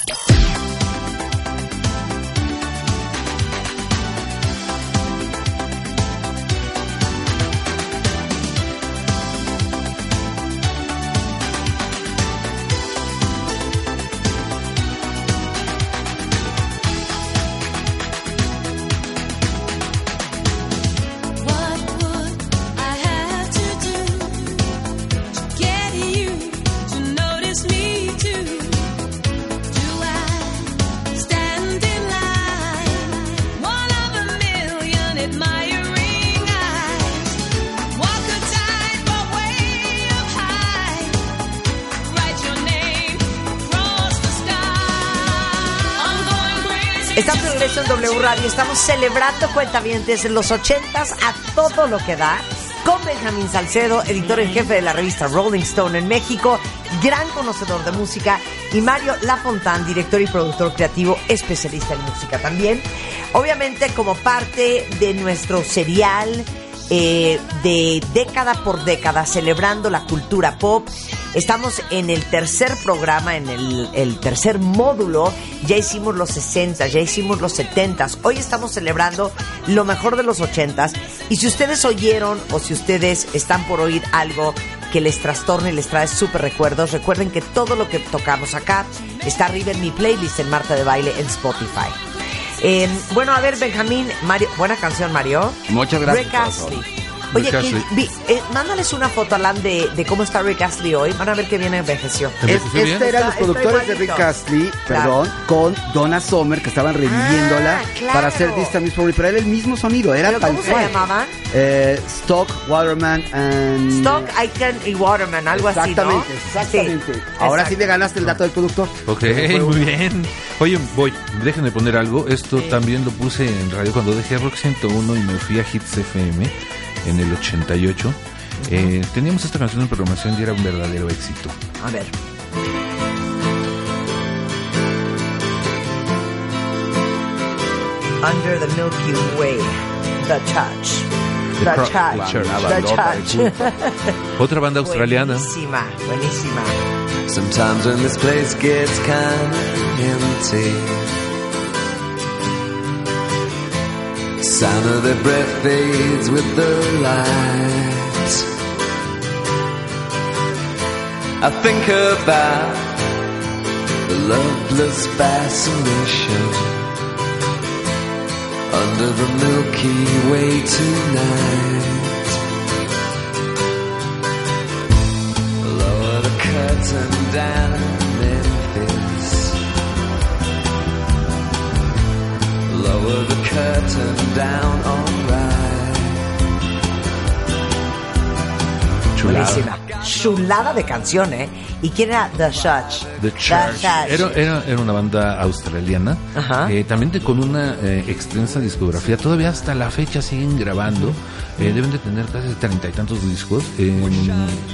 W Radio, estamos celebrando cuentavientes en los ochentas a todo lo que da con Benjamín Salcedo, editor en jefe de la revista Rolling Stone en México, gran conocedor de música, y Mario Lafontán, director y productor creativo, especialista en música también. Obviamente como parte de nuestro serial eh, de década por década celebrando la cultura pop. Estamos en el tercer programa, en el, el tercer módulo. Ya hicimos los 60, ya hicimos los 70. Hoy estamos celebrando lo mejor de los 80. Y si ustedes oyeron o si ustedes están por oír algo que les trastorne y les trae súper recuerdos, recuerden que todo lo que tocamos acá está arriba en mi playlist en Marta de Baile en Spotify. Eh, bueno, a ver, Benjamín, Mario, buena canción, Mario. Muchas gracias, Rick. Oye, que vi- eh, mándales una foto, Alan, de, de cómo está Rick Astley hoy. Van a ver que bien envejeció. ¿Envejeció este eran los productores de Rick. Astley, Claro. perdón, con Donna Summer, que estaban reviviéndola Ah, claro. para hacer This Time Is For Me, pero era el mismo sonido, era ¿Pero tal cómo se cual. llamaban? Eh, Stock, Waterman and... Stock, Icon y Waterman, algo así, ¿no? Exactamente. Sí, Ahora sí le ganaste el dato del productor. Ok, muy bien. Oye, voy, déjenme poner algo. Esto también lo puse en radio cuando dejé Rock 101 y me fui a Hits FM en el 88. Eh, teníamos esta canción en programación y era un verdadero éxito. A ver. Under the Milky Way, The Touch. The, Touch. The Touch. Otra banda australiana. Buenísima, buenísima. Sometimes when this place gets kinda empty, sound of their breath fades with the light. I think about the loveless fascination under the Milky Way tonight. Lower the curtain down Lower the curtain down, alright. Chulada. Chulada de canción, ¿eh? ¿Y quién era The Church? The Church. Church. Era, era, era una banda australiana, Ajá. eh, también de- con una eh, extensa discografía. Todavía hasta la fecha siguen grabando. Eh, deben de tener casi treinta y tantos discos. Eh,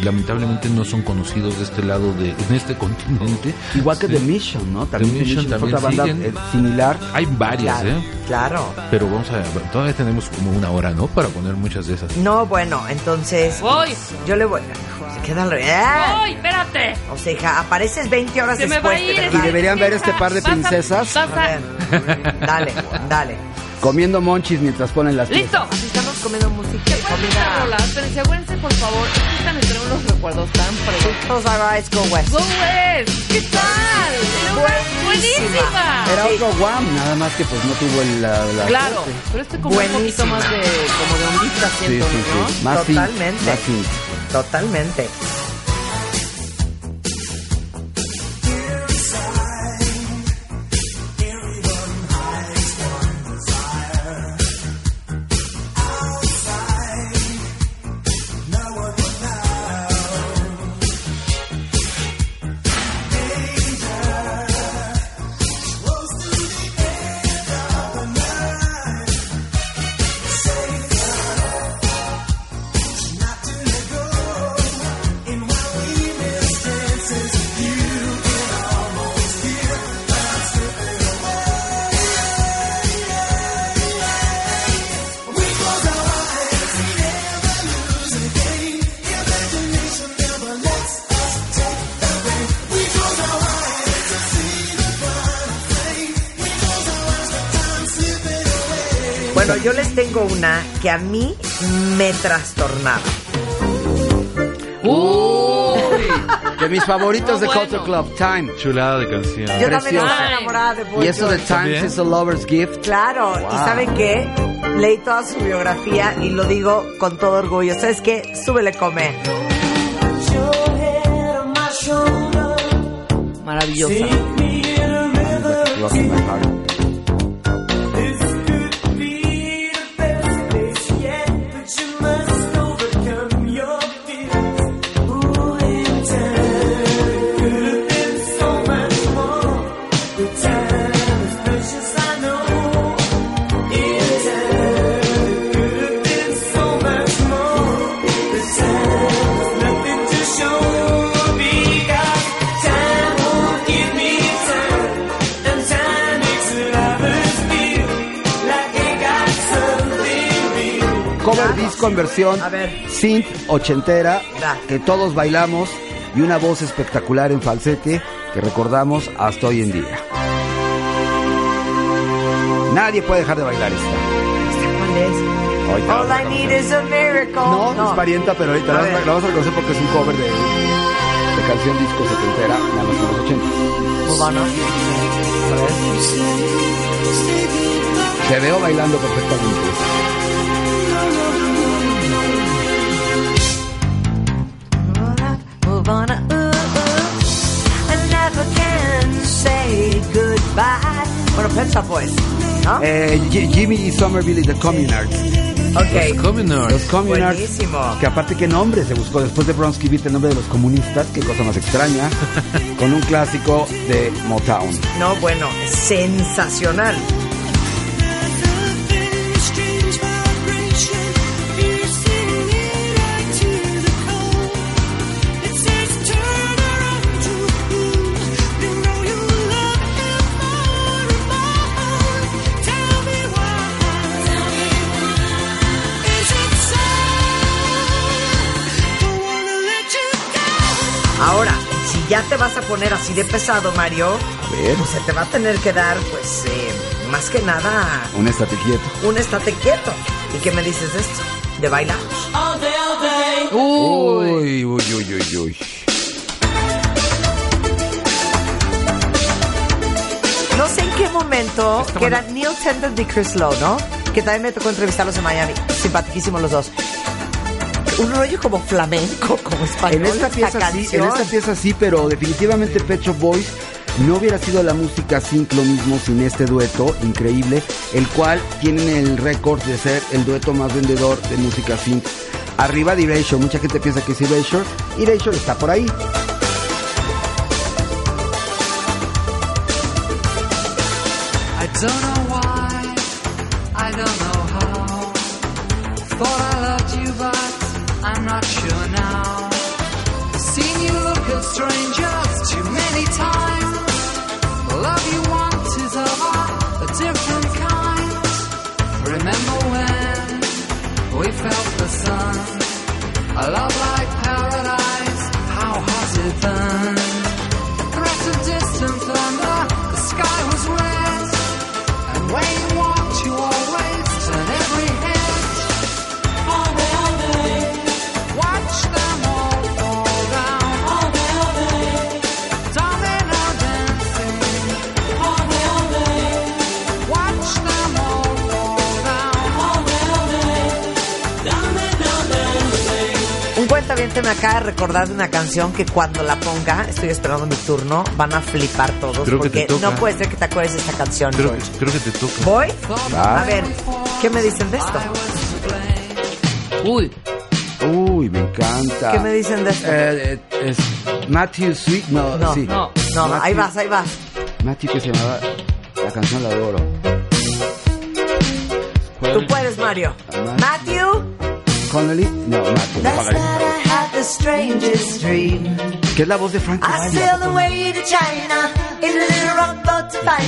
lamentablemente no son conocidos de este lado, de en este continente. Igual que Sí. The Mission, ¿no? También The The Mission también otra banda eh, similar. Hay varias, Claro, ¿eh? claro. Pero vamos a todavía tenemos como una hora, ¿no? Para poner muchas de esas. No, bueno, entonces. Voy. Yo le voy. Se queda al revés. ¡Ay, espérate! O sea, hija, apareces 20 horas Se me va después, a ir. Y deberían ver este par de a- princesas. A ver, dale, dale. Comiendo monchis mientras ponen las ¡Listo! piezas. Así estamos comiendo música y comida. espérense, acuérdense por favor, es están entre unos recuerdos tan frescos. Close our eyes, go west. ¡Go West! ¿Qué tal? Buenísima. ¡Buenísima! Era Sí. otro Guam, nada más que pues no tuvo el, la, la Claro, suerte. pero este como un poquito más de, como de ondita, Sí, siento, sí, ¿no? sí. Más synth, Totalmente. más. Totalmente. Tengo una que a mí me trastornaba. ¡Uy! De mis favoritos de No, Culture bueno. Club, Time. Chulada de canción. Yo también estaba enamorada de Boy Y eso de. Time ¿También? is a lover's gift. Claro, y. ¿saben qué? Leí toda su biografía y lo digo con todo orgullo. ¿Sabes qué? Súbele, come. Maravillosa. Rock versión synth ochentera que todos bailamos y una voz espectacular en falsete que recordamos hasta hoy en día. Nadie puede dejar de bailar esta. ¿Cuál es? Ahorita All I need is a miracle. No, es parienta, pero ahorita la, la vamos a reconocer porque es un cover de, de canción disco setentera, en los 80. Muy bueno. A ver. Te veo bailando perfectamente. Goodbye. Bueno, Pet Shop Boys, ¿no? Eh, Jimmy Somerville y The Communards. ok. Communards. Los Communards. Buenísimo. Que aparte qué nombre se buscó después de Bronski Beat el nombre de los comunistas, qué cosa más extraña, con un clásico de Motown. No, bueno, sensacional. Ya te vas a poner así de pesado, Mario, ver. pues se te va a tener que dar, pues, eh, más que nada, Un estate quieto. un estate quieto. ¿Y qué me dices de esto? ¿De bailar? Uy, uy, uy, uy, uy. No sé en qué momento, que era Neil Tennant y Chris Lowe, ¿no? Que también me tocó entrevistarlos en Miami. Simpaticísimos los dos. Un rollo como flamenco, como español. En esta pieza sí, en esta pieza sí, pero definitivamente Pet Shop Boys no hubiera sido la música sync lo mismo sin este dueto increíble, el cual tienen el récord de ser el dueto más vendedor de música sync. Arriba de Erasure, mucha gente piensa que es Erasure, Erasure está por ahí. I don't know open. Me acaba de recordar de una canción que cuando la ponga, estoy esperando mi turno, van a flipar todos. Creo que porque te toca. no puede ser que te acuerdes de esta canción. Creo, George. creo que te toca. ¿Voy? A ver, ¿qué me dicen de esto? Uy, Uy, me encanta. ¿Qué me dicen de esto? Eh, eh, es Matthew Sweet, no, No, sí. no. No, Matthew- ahí vas, ahí vas. Matthew que se llamaba, la canción la adoro. Tú puedes, Mario. Matthew. Connolly, no, Matthew. Last Connolly. night I had the strangest dream. Que es la voz de Frank I sailed away to China in a little rock boat to find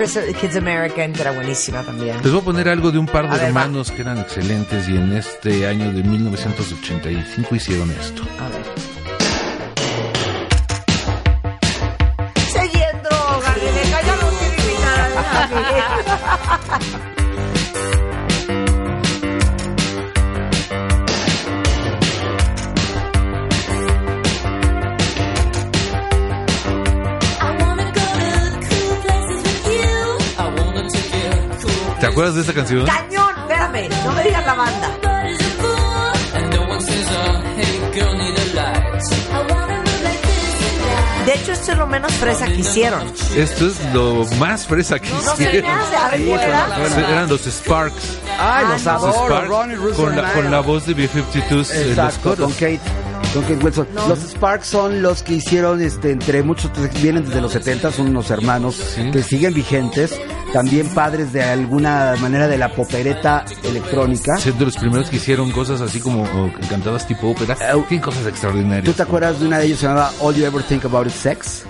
Chris, Kids American, que era buenísima también. Les voy a poner algo de un par A de ver, va. hermanos que eran excelentes y en este año de 1985 hicieron esto. A ver. ¿Te acuerdas de esta canción? Cañón, espérame, no me digas la banda. De hecho, esto es lo menos fresa que hicieron. Esto es lo más fresa que No se hicieron. me hace, a ver, ¿cuál era? Eran los Sparks. Ay, los no. adoro, Sparks Ronnie con, la, con I. la voz de B-52s en los Exacto, coros. con Kate. Con Kate Wilson. Los Sparks son los que hicieron, este, entre muchos, vienen desde los 70, son unos hermanos Sí. que siguen vigentes, también padres de alguna manera de la popereta electrónica. Siendo los primeros que hicieron cosas así como cantadas tipo ópera. Tienen cosas extraordinarias. ¿Tú te acuerdas de una de ellas se llamaba All You Ever Think About Is Sex?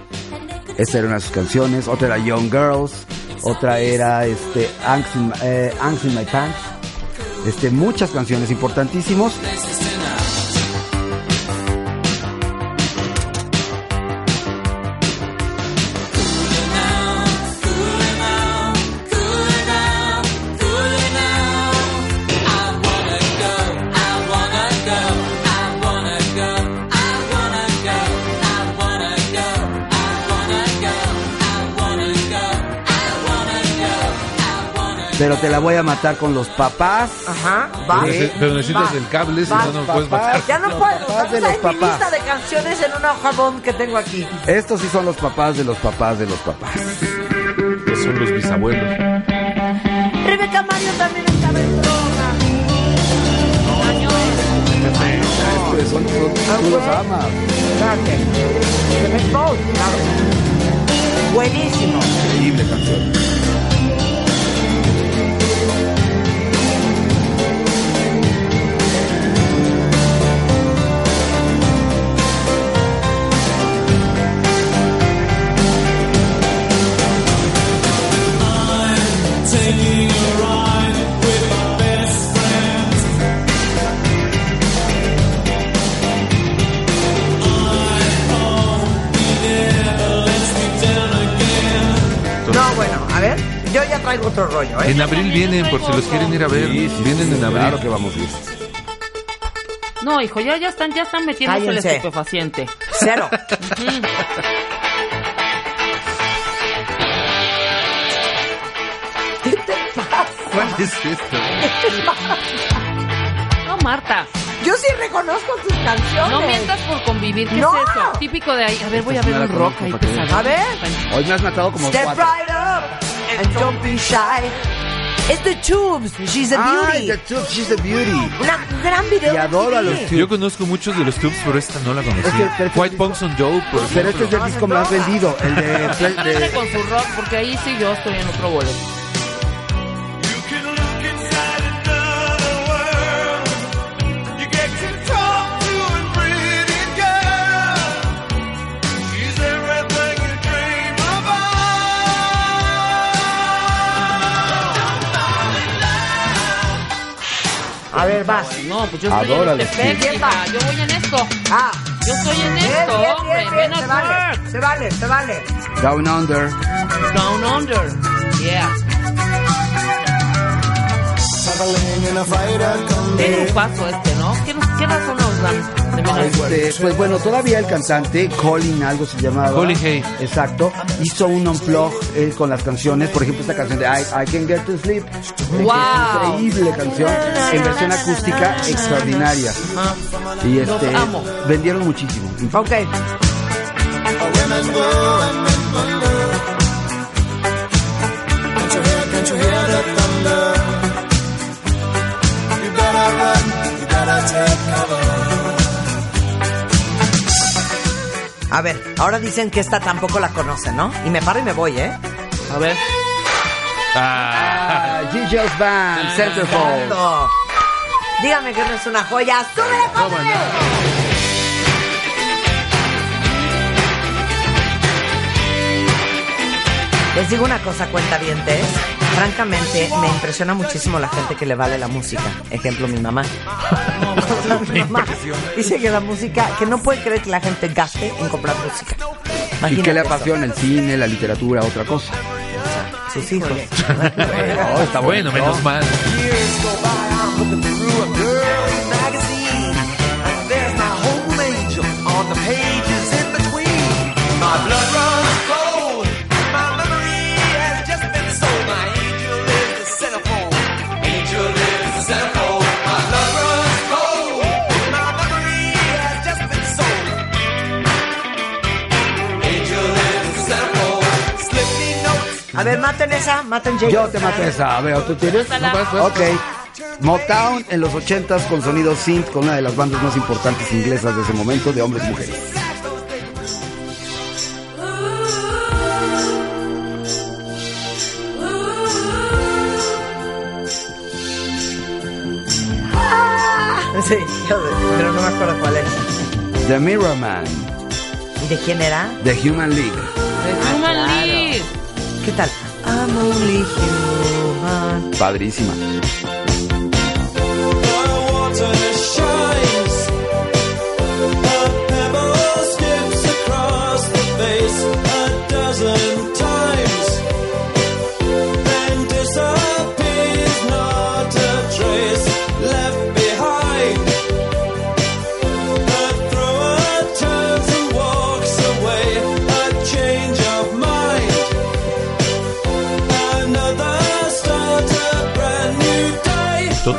Esa era una de sus canciones. Otra era Young Girls. Otra era este, Angst, in, eh, Angst in My Pants. Este, muchas canciones importantísimos. Pero te la voy a matar con los papás. Ajá, Pero, va. pero necesitas Va. el cable, si no, no puedes matar. Ya no Los puedo, papás de los mi lista de canciones en una hojabón que tengo aquí. Estos sí son los papás de los papás de los papás. Que son los bisabuelos. Rebeca Mario también estaba en droga. Son, son- tú los amas. Espérate. The Big Boat, claro. Buenísimo. Increíble canción. Yo ya traigo otro rollo, ¿eh? En abril vienen, por si los quieren ir a ver. vienen en abril. Claro que vamos a ir. no, hijo, ya, ya están, ya están metiéndose el Cállense. estupefaciente. Cero. ¿Qué te pasa? ¿Cuál es esto? No, Marta, Yo sí reconozco tus canciones. no mientas por convivir. ¿Qué No. es eso? Típico de ahí. A ver, voy a ver un rock ahí. A ver. Hoy me has matado como Step cuatro. right up and don't be shy. Es The Tubes, She's a Ay, Beauty. The Tubes, She's a Beauty. Una gran video. Y adoro a los Yo conozco muchos de los tubes, pero esta no la conocí. Es que- pero White Punks on Joe, por Pero este es ejemplo. el disco más vendido, el de... De- con su rock, porque ahí sí yo estoy en otro boleto. A ver, vas. No, pues yo estoy Adoro a en este hija. Yo voy en esto. Ah. Yo estoy en Bien, esto, bien, hombre. bien, bien, se vale, se vale, se vale. Down Under. Down under. Yeah. Un paso este, ¿no? ¿Qué, qué razón nos dan de? Este, pues bueno, todavía el cantante, Colin, algo se llamaba. Colin Hay. Exacto. Hizo un unplug él con las canciones. Por ejemplo, esta canción de I, I Can Get to Sleep. Wow. Increíble canción. En versión acústica extraordinaria. Ah, Y Los este, amo. vendieron muchísimo. Ok. A ver, ahora dicen que esta tampoco la conocen, ¿no? Y me paro y me voy, ¿eh? a ver. Ah, Ah, Gigi's Band, Centerfold. Dígame que no es una joya. ¡Súbele, compadre! Les digo una cosa, cuenta Francamente, me impresiona muchísimo la gente que le vale la música. Ejemplo, mi mamá. mi mamá dice que la música, que no puede creer que la gente gaste en comprar música. ¿Y Imagínate qué le eso. apasiona? El cine, la literatura, otra cosa. Sus hijos. Oh, está bueno, menos mal. Years go ver, maten esa, maten Jacob. Yo te mato esa. A ver, ¿tú tienes? Mátala. ¿No vas, pues? Ok. Motown en los 80s con sonido synth con una de las bandas más importantes inglesas de ese momento de hombres y mujeres. Sí, pero no me acuerdo cuál es. The Mirror Man, ¿Y de quién era? The Human League. The Human claro. League. ¿Qué tal? Padrísima.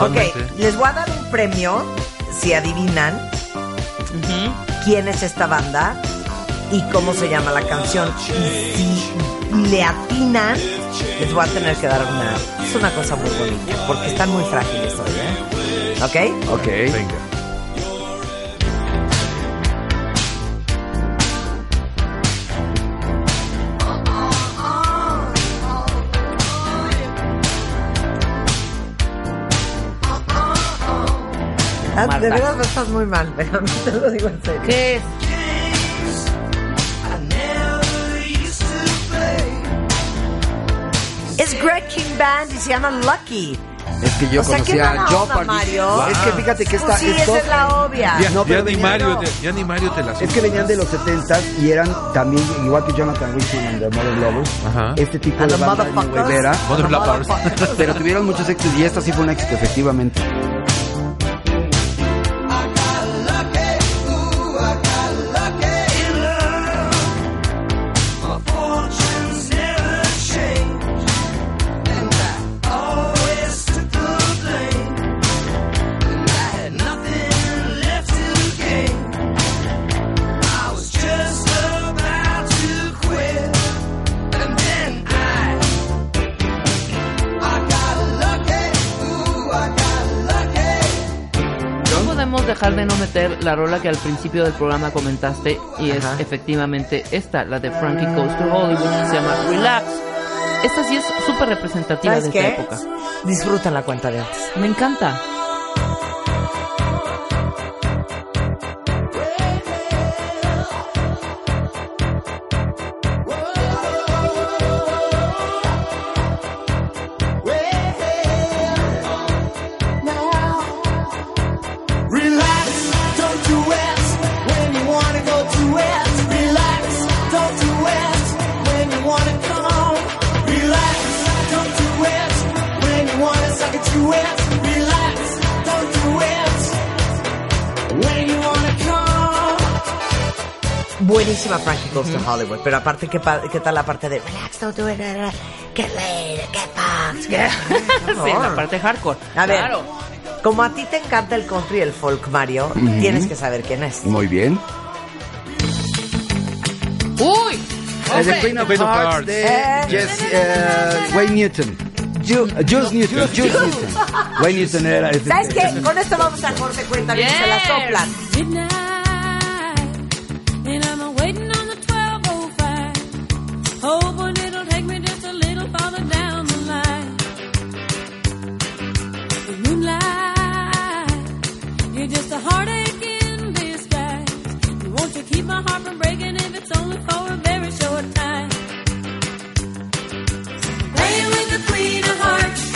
Totalmente. Ok, les voy a dar un premio si adivinan quién es esta banda y cómo se llama la canción. Y si le atinan, les voy a tener que dar una. Es una cosa muy bonita, porque están muy frágiles hoy, ¿eh? ¿Ok? Ok. Venga. Ah, Marta. de verdad no estás muy mal, pero no te lo digo en serio. ¿Qué es? Es Greg King Band y se llama Lucky. Es que yo o sea, conocía a Jeopardy. Mario. Es que fíjate que esta Pues sí, estos- esa es la obvia. Ya, No, ya ni Mario no. ya ni Mario te la Es que venían de los 70s y eran también, igual que Jonathan Richman and the Modern Lovers, Ajá. este tipo And de banda. Mother. Pero tuvieron muchos éxitos y esta sí fue un éxito, efectivamente. Meter la rola que al principio del programa comentaste y es efectivamente esta, la de Frankie Goes to Hollywood, que se llama Relax. Esta sí es súper representativa de ¿Sabes esta qué? época. Disfrutan la cuenta de antes. Me encanta. Buenísima Frankie Goes to Hollywood, pero aparte, ¿qué, pa- qué tal la parte de relax, don't do it, get laid, get fucked, get... Sí, la parte hardcore. A ver, Claro. como a ti te encanta el country y el folk, Mario, tienes que saber quién es. Muy bien. ¡Uy! Es ¡Hombre! Queen of Hearts de Eh. Jesse, eh, Wayne Newton. Ju- Uh, Juice Newton. Juice Newton. Wayne Newton era... ¿Sabes qué? Con esto vamos a corte cuenta, bien, se la Yes. soplan. And I'm waiting on the 1205. Hoping it'll take me just a little farther down the line. Moonlight, you're just a heartache in disguise. Keep my heart from breaking if it's only for a very short time. Playing with the queen of hearts,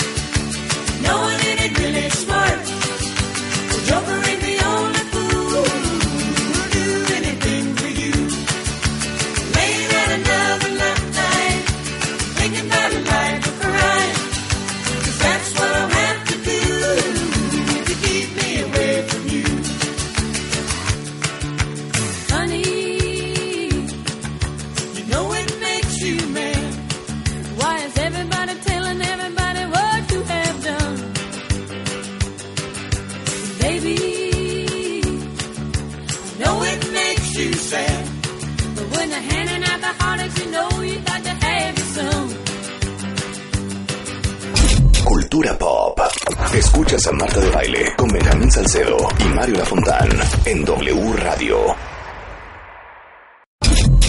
Escuchas a Marta de Baile con Benjamín Salcedo y Mario Lafontán en W Radio.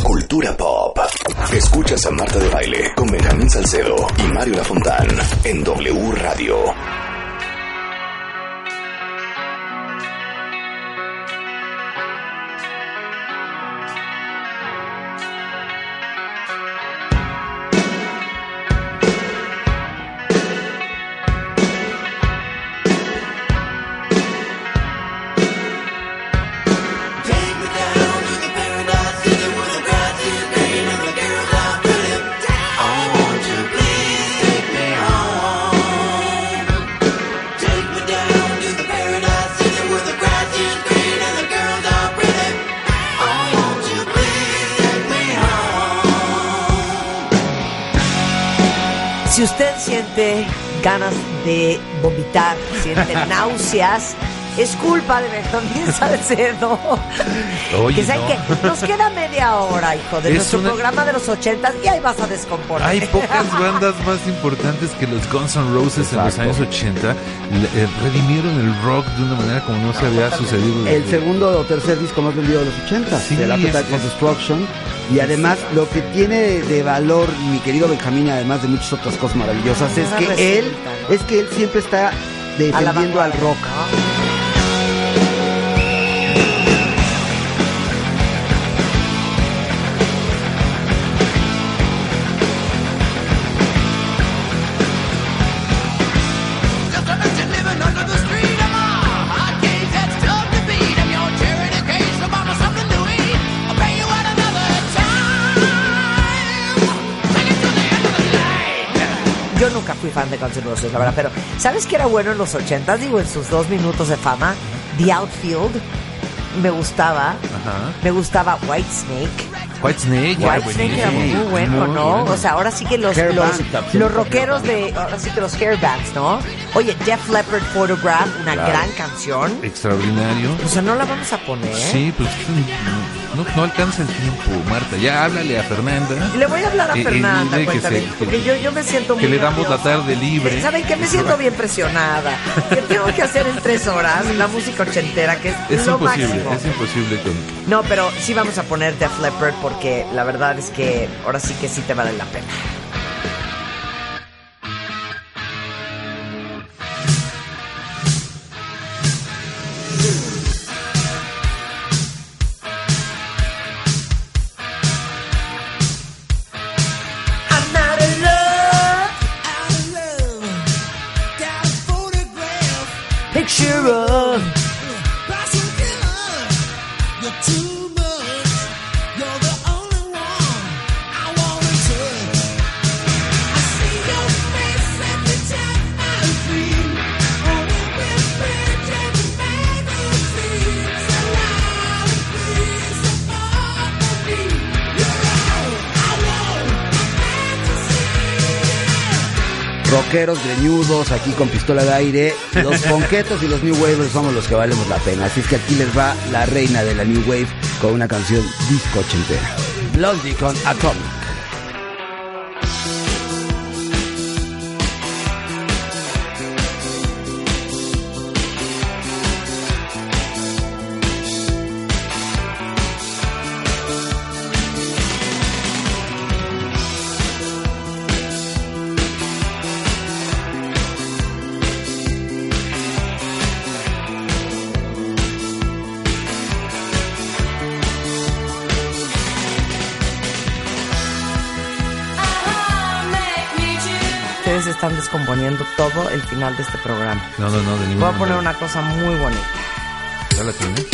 Cultura Pop. Escuchas a Marta de Baile con Benjamín Salcedo y Mario Lafontán en W Radio. Es culpa de Benjamín Salcedo. Oye, que no. que nos queda media hora, hijo, de Es nuestro una- programa de los ochentas y ahí vas a descomponer. Hay pocas bandas más importantes que los Guns N' Roses en los años 80. Le- eh, redimieron el rock de una manera como no se había sucedido. El desde- segundo o tercer disco más vendido de los 80, Sí, del Appetite es- for Destruction. Y además, lo que tiene de, de valor, mi querido Benjamín, además de muchas otras cosas maravillosas, es que él, es que él siempre está la defendiendo al rock. Fan de Guns N' Roses, la verdad, pero ¿sabes qué era bueno en los ochentas? Digo, en sus dos minutos de fama, The Outfield, me gustaba, Ajá. me gustaba White Snake, Whitesnake, era Whitesnake era buenísimo. muy bueno, ¿no? O sea, ahora sí que los, los, los rockeros de, ahora sí que los hairbands, ¿no? Oye, Def Leppard Photograph, una Claro. gran canción. Extraordinario. O sea, no la vamos a poner. Sí, pues no, no alcanza el tiempo, Marta. Ya háblale a Fernanda. Le voy a hablar a Fernanda, que cuéntame, se- porque yo, yo me siento muy que le damos la nerviosa. tarde libre. ¿Saben qué? Me siento bien presionada. Que tengo que hacer en tres horas la música ochentera, que es, Es lo imposible, máximo. es imposible con... No, pero sí vamos a poner Def Leppard porque la verdad es que ahora sí que sí te vale la pena. Greñudos aquí con pistola de aire. Los ponquetos y los New Wavers somos los que valemos la pena. Así es que aquí les va la reina de la New Wave con una canción disco ochentera. Blondie con Atomic. Descomponiendo todo el final de este programa. No, no, no, de ningún Voy a poner una cosa muy bonita. ¿Ya la tienes?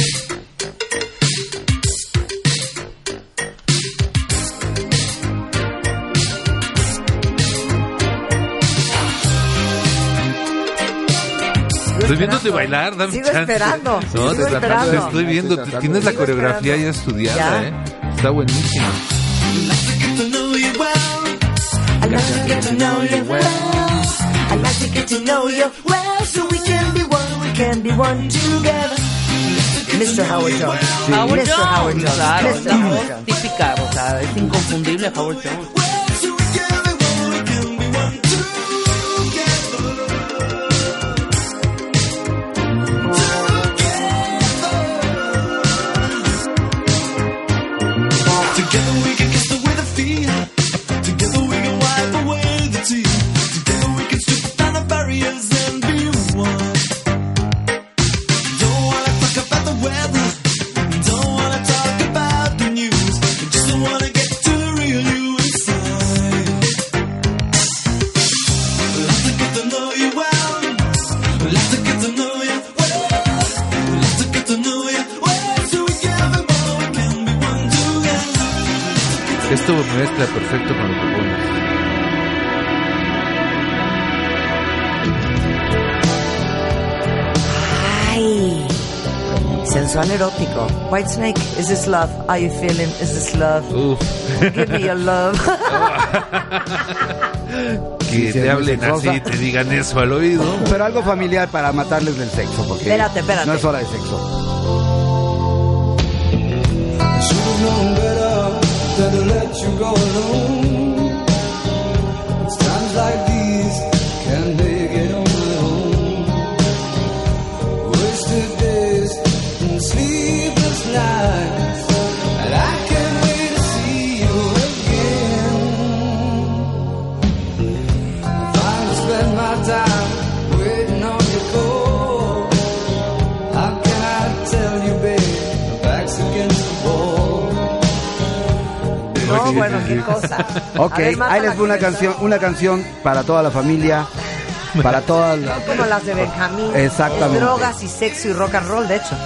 Estoy viéndote bailar, dame Sigo chance. esperando, No, sigo te, tratando- esperando. te estoy viendo, Estoy tienes la coreografía esperando. ya estudiada, Ya. ¿eh? Está buenísima. I like to get to know you well. I like to get to know you well, so we can be one, we can be one together. Mr. Howard Jones. Howard Mr. Howard Jones, claro, Mr. Howard Jones. típica, o sea, es inconfundible Howard Jones. Sensual erótico. White Snake, is this love? Are you feeling? Is this love? Uf. Give me your love. que te hablen sexosa. así, te digan eso al oído. Pero algo familiar para matarles del sexo, porque Espérate, espérate. no es hora de sexo. Should have known better than to let you go alone. Qué cosa. Ok, ver, ahí les fue una canción, una canción para toda la familia, para todas las... Como las de Benjamín. Exactamente. Drogas y sexo y rock and roll, de hecho.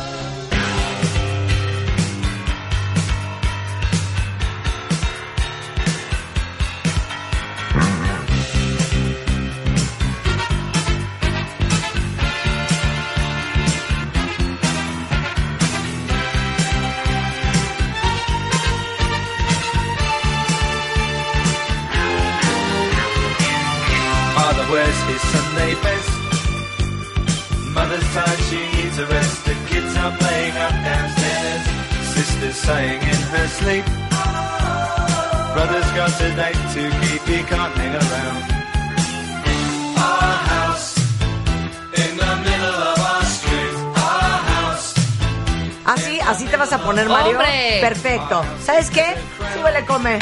Perfecto. ¿Sabes qué? Súbele, come.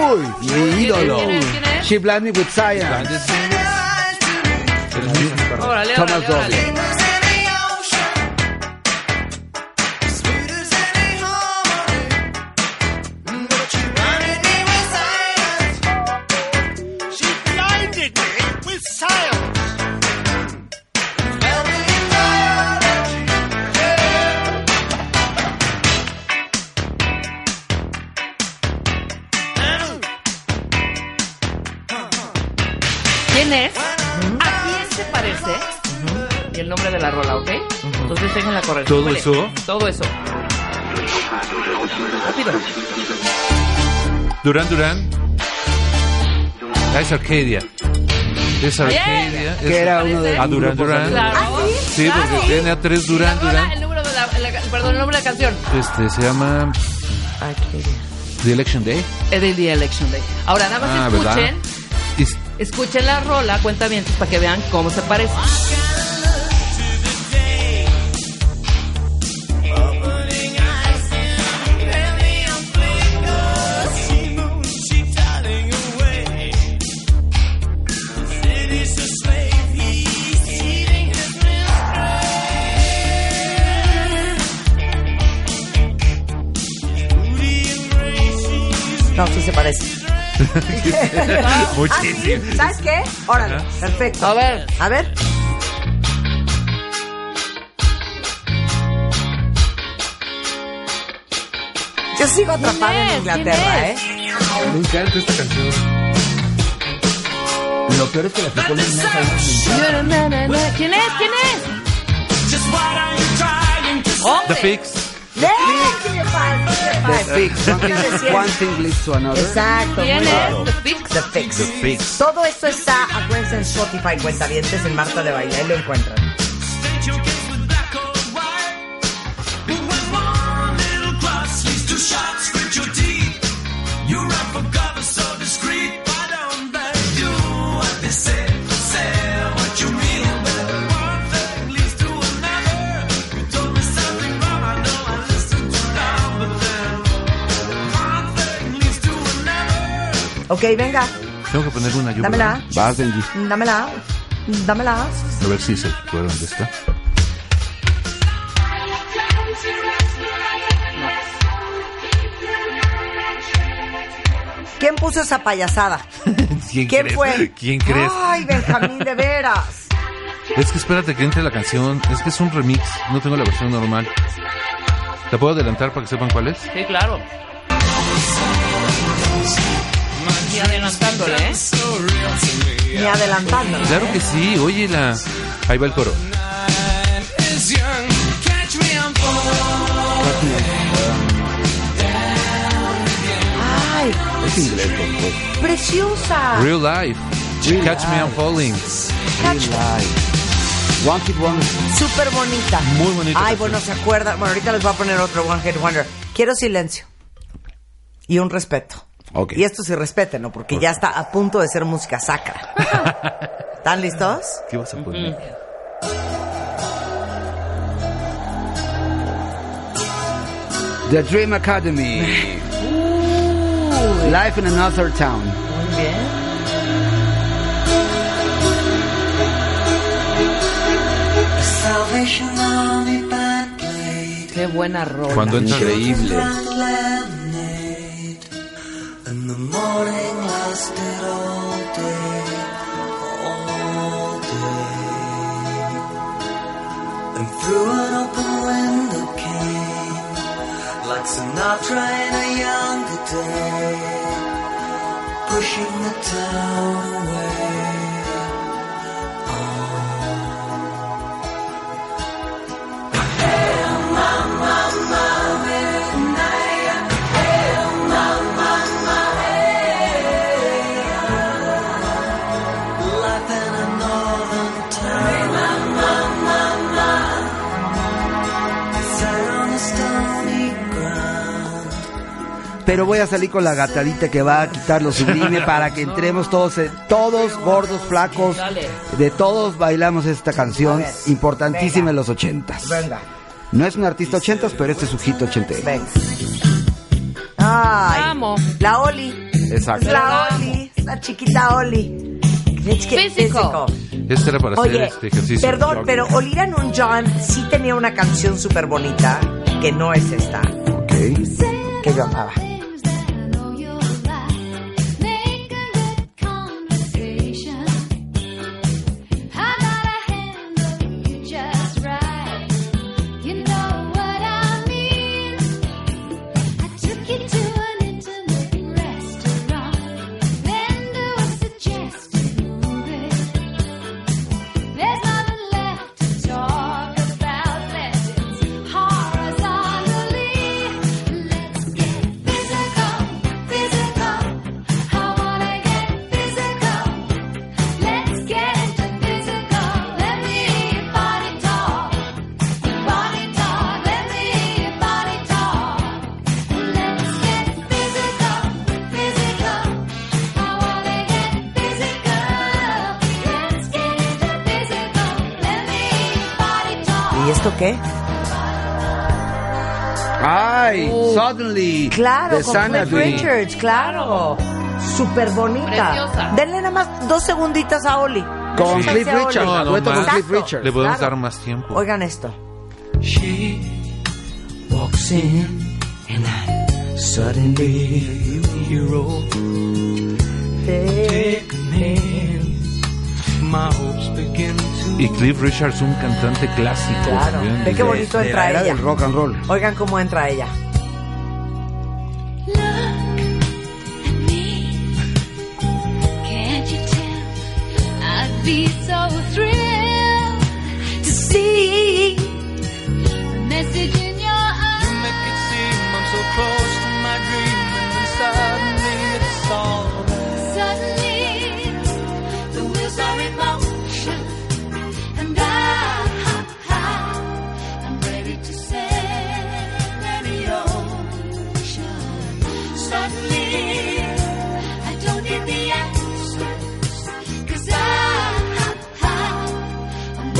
Uy, mi ídolo. quién es? ¿Quién es? She Blinded with Science. Órale, Thomas órale, órale. Todo eso. Rápido. Durán Durán. Ah, es Arcadia. Es Arcadia. Que era uno de Ah, Durán Durán. Claro. Sí, porque tiene a tres Durán Durán. el número de la, la- perdón, el nombre de la canción. Este se llama The Election Day. Es de The Election Day. Ahora, nada más Ah, escuchen. Escuchen la rola, cuenta bien para que vean cómo se parece. Muchísimo. Ah, ¿sí? ¿Sabes qué? Órale, Ajá. perfecto. A ver. A ver. Yo sigo atrapada ¿Quién en es? Inglaterra, ¿Quién ¿eh? es? Me encanta esta canción. Lo peor es que la aplicó na. ¿Quién es? ¿Quién es? To say? The. Fix. The Fix. One thing- One thing leads to another. Exacto. ¿Quién es? The Fix. The Fix. The Fix. Todo esto está, acuérdense, en Spotify, cuentavientes, en Marta de Baile, ahí lo encuentran. Ok, venga, Tengo que poner una yo. dámela, ¿verdad? Vas, Benji. dámela, dámela. A ver si se acuerdan de esta. ¿Quién puso esa payasada? ¿Quién, ¿Quién crees? fue? ¿Quién crees? Ay, Benjamín, de veras. Es que espérate que entre la canción. Es que es un remix. No tengo la versión normal. ¿La puedo adelantar para que sepan cuál es? Sí, claro. Y adelantándole, ¿eh? Ni adelantando. Claro que sí, óyela. Ahí va el coro. Ay, Es inglés, preciosa. Real Life. Real Catch Me I'm Life. Falling. Catch- One Hit Wonder. Súper bonita. Muy bonita Ay, canción. bueno, se acuerdan. Bueno, ahorita les voy a poner otro One Hit Wonder. Quiero silencio. Y un respeto. Y esto sí respeten, ¿no? Porque ya está a punto de ser música sacra. ¿Están listos? ¿Qué vas a poner? The Dream Academy. Life in Another Town. Muy bien. Qué buena rola. Cuando entra Increíble. And the morning lasted all day, all day. And through an open window came, like Sinatra in a younger day, pushing the town away. Pero voy a salir con la gatadita que va a quitar lo sublime para que entremos todos, todos gordos, flacos, de todos bailamos esta canción importantísima en los ochentas. Venga. No es un artista ochentas, pero este es su hit ochentero. Venga. Ay. Amo. La Oli. Exacto. La Oli. La chiquita Oli. Physical. Este era para hacer Oye, este ejercicio. perdón, pero Olivia Nunn-John sí tenía una canción súper bonita que no es esta, Ok. que yo Suddenly. Claro, de con Cliff. Richards, claro. Súper bonita. Preciosa. Denle nada más dos segunditas a Oli. Con Déjense Cliff. Richards, No, no con. Cliff. Richards. Le podemos Claro. dar más tiempo. Oigan esto. She walks in and I suddenly hero taking hand. My hopes begin to Y Cliff Richards, un cantante clásico. Claro. Ve qué bonito De entra la era ella. del rock and roll. Oigan cómo entra ella.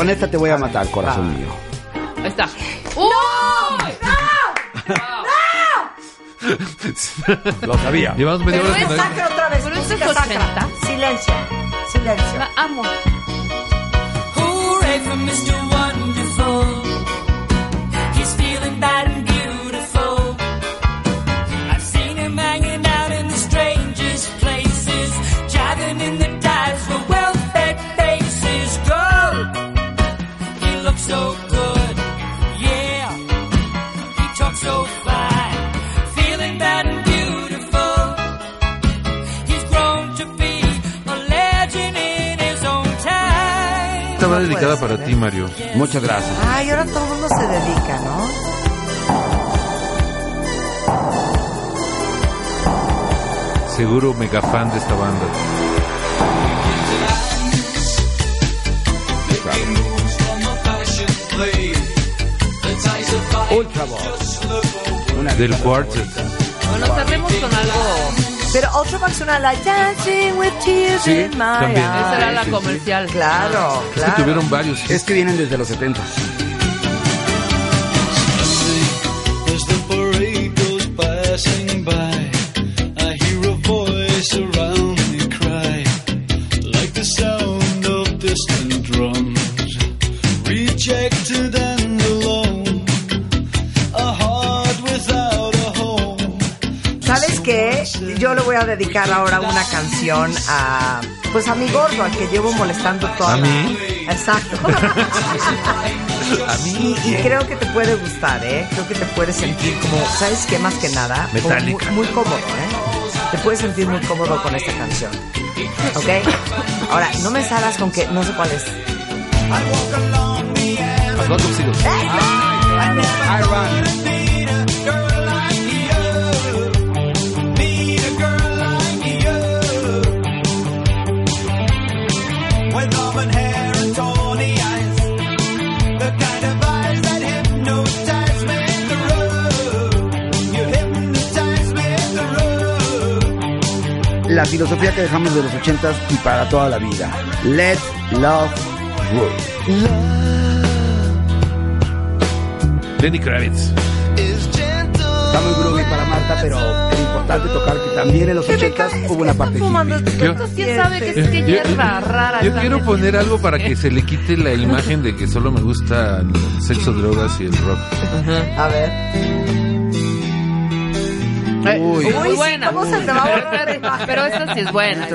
Con esta te voy a matar, corazón mío. Ahí está. ¡Uy! Lo sabía. Llevamos media Pero hora es con sacra otra vez. Pero esto es música sacra. 80. Silencio. Silencio. La amo. Hooray for Mr. Wonderful. He's feeling bad dedicada para ser, ti, ¿eh? Mario. Muchas gracias. Ay, ahora todo el mundo se dedica, ¿no? Seguro mega fan de esta banda. Ultra Bowl. Una Del Quartet. Bueno, cerremos con algo. Pero Ultravox suena like Dancing with Tears Sí, in My también. Eyes. Esa era la sí, sí. comercial. Claro, Es que claro. tuvieron varios. Es que vienen desde los 70. As the parade goes passing by, I hear a voice around me cry, like the sound of distant drums, rejected and alone, a heart without a home. ¿Sabes qué? Yo le voy a dedicar ahora una canción a pues a mi gordo, al que llevo molestando toda ¿A la- mí? Exacto. A Y, y creo que te puede gustar, ¿eh? Creo que te puedes sentir como, ¿sabes qué? Más que nada, muy, cómodo, ¿eh? Te puedes sentir muy cómodo con esta canción. ¿Ok? Ahora, no me salgas con que no sé cuál es. Of Seagulls. La filosofía que dejamos de los ochentas y para toda la vida. Let love rule. Lenny Kravitz. Está muy groovy para Marta, pero es importante tocar que también en los ochentas hubo una parte hippie. ¿quién sabe qué, hierba rara Yo quiero poner algo para que se le quite la imagen de que solo me gusta el sexo, drogas y el rock. A ver. Eh, Uy. muy Uy, buena. ¿cómo se te va a Pero esta- imagen? Pero esta sí es buena. Qué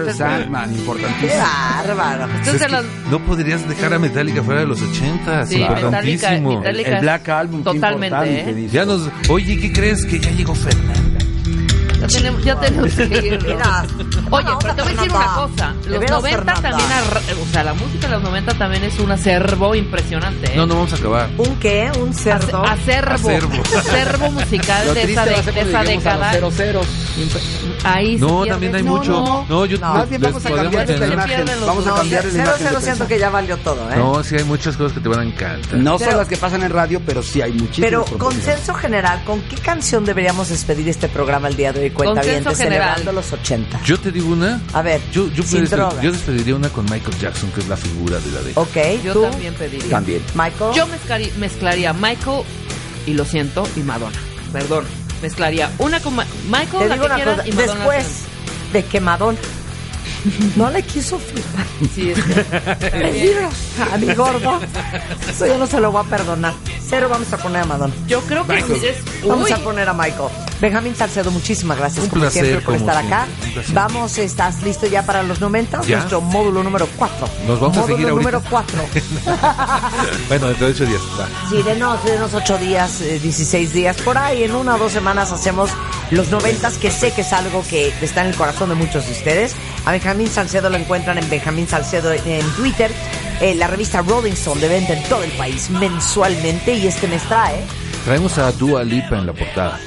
bárbaro. Entonces, Es que los- no podrías dejar a Metallica fuera de los 80, Sí, Metallica- importantísimo. Metallica- El Black Album. Totalmente, ¿eh? dice. Ya nos, oye, ¿qué crees? Que ya llegó Fernanda. Ya tenemos, ya tenemos que ir. Mira. Oye, pero te voy a decir una cosa. Los veras, 90 Fernanda. también, o sea, la música de los 90 también es un acervo impresionante. ¿eh? No, no vamos a acabar. ¿Un qué? ¿Un cerdo? Ace- Acervo. Acervo. Acervo musical de esa, década. Ahí se No, pierde. también hay No, mucho. no. No, yo No. Más bien vamos a cambiar esta imagen. Vamos a cambiar la Cero, imagen. cero, siento que ya valió todo, ¿eh? No, sí hay muchas cosas que te van a encantar. No Pero- son las que pasan en radio, pero sí hay muchísimas. Pero consenso general, ¿con qué canción deberíamos despedir este programa el día de hoy? Cuenta bien, celebrando los 80. Yo te digo una. A ver, Yo, yo, sin drogas. yo despediría una con Michael Jackson, que es la figura de la década. Ok, Yo ¿tú? también pediría. También. Michael. Yo mezclaría, mezclaría Michael, y lo siento, y Madonna. Perdón. Mezclaría una con Ma- Michael, Te la digo que una quieras, cosa, y Madonna. después de que Madonna no le quiso firmar Sí, es el libro a mi gordo, eso yo no se lo voy a perdonar. Cero vamos a poner a Madonna. Yo creo que Michael. es. Vamos uy, a poner a Michael. Benjamín Salcedo, muchísimas gracias Un como placer, siempre por como estar acá. Vamos, ¿estás listo ya para los 90? Ya. Nuestro módulo número 4. Nos vamos a módulo seguir ahorita. número 4. bueno, dentro de ocho días. Va. Sí, denos, denos 8 días, eh, 16 días. Por ahí, en una o dos semanas hacemos los 90 que sé que es algo que está en el corazón de muchos de ustedes. A Benjamín Salcedo lo encuentran en Benjamín Salcedo en Twitter. Eh, la revista Rolling Stone de venta en todo el país mensualmente y este mes trae Traemos a Dua Lipa en la portada.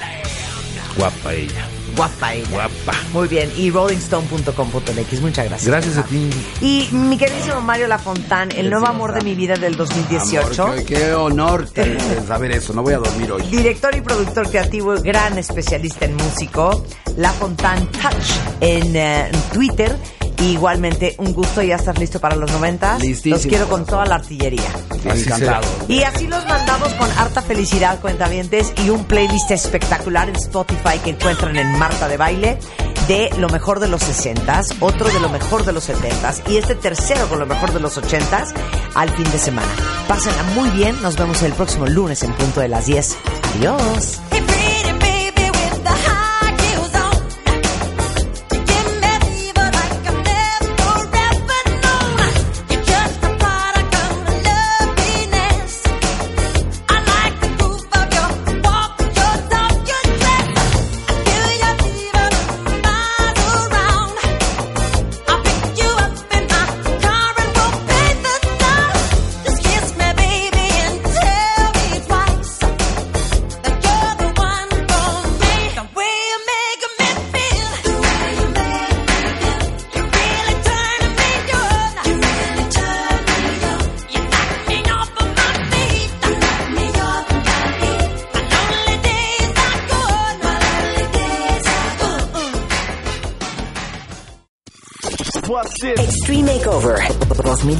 Guapa ella. Guapa ella. Guapa. Muy bien, y rollingstone.com.mx. Muchas gracias. Gracias a ti. Y mi queridísimo Mario Lafontán, el nuevo amor de mi vida del 2018. Amor, qué, qué honor saber eso. No voy a dormir hoy. Director y productor creativo, gran especialista en músico, La Fontaine Touch en eh, Twitter. Y igualmente, un gusto, ya estás listo para los 90. Listísimo. Los quiero con toda la artillería. Así Encantado. Y así los mandamos con harta felicidad, cuentavientes, y un playlist espectacular en Spotify que encuentran en Marta de Baile de lo mejor de los 60s, otro de lo mejor de los 70s y este tercero con lo mejor de los 80s al fin de semana. Pásenla muy bien, nos vemos el próximo lunes en punto de las 10. Adiós.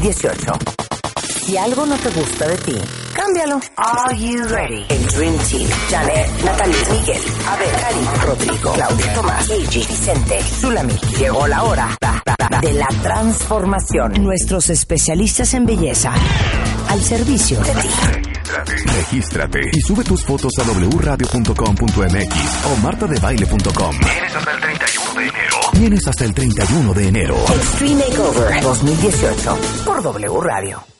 2018. Si algo no te gusta de ti, cámbialo. Are you ready? El Dream Team. Janet, Natalie, Miguel, Abel, Karim, Rodrigo, Claudia, Tomás, Eiji, Vicente, Zulami. Llegó la hora de la transformación. Nuestros especialistas en belleza al servicio de ti. Regístrate y sube tus fotos a wradio.com.mx o martadebaile.com. Tienes hasta el 31 de enero. Tienes hasta el 31 de enero. Extreme Makeover 2018 por W Radio.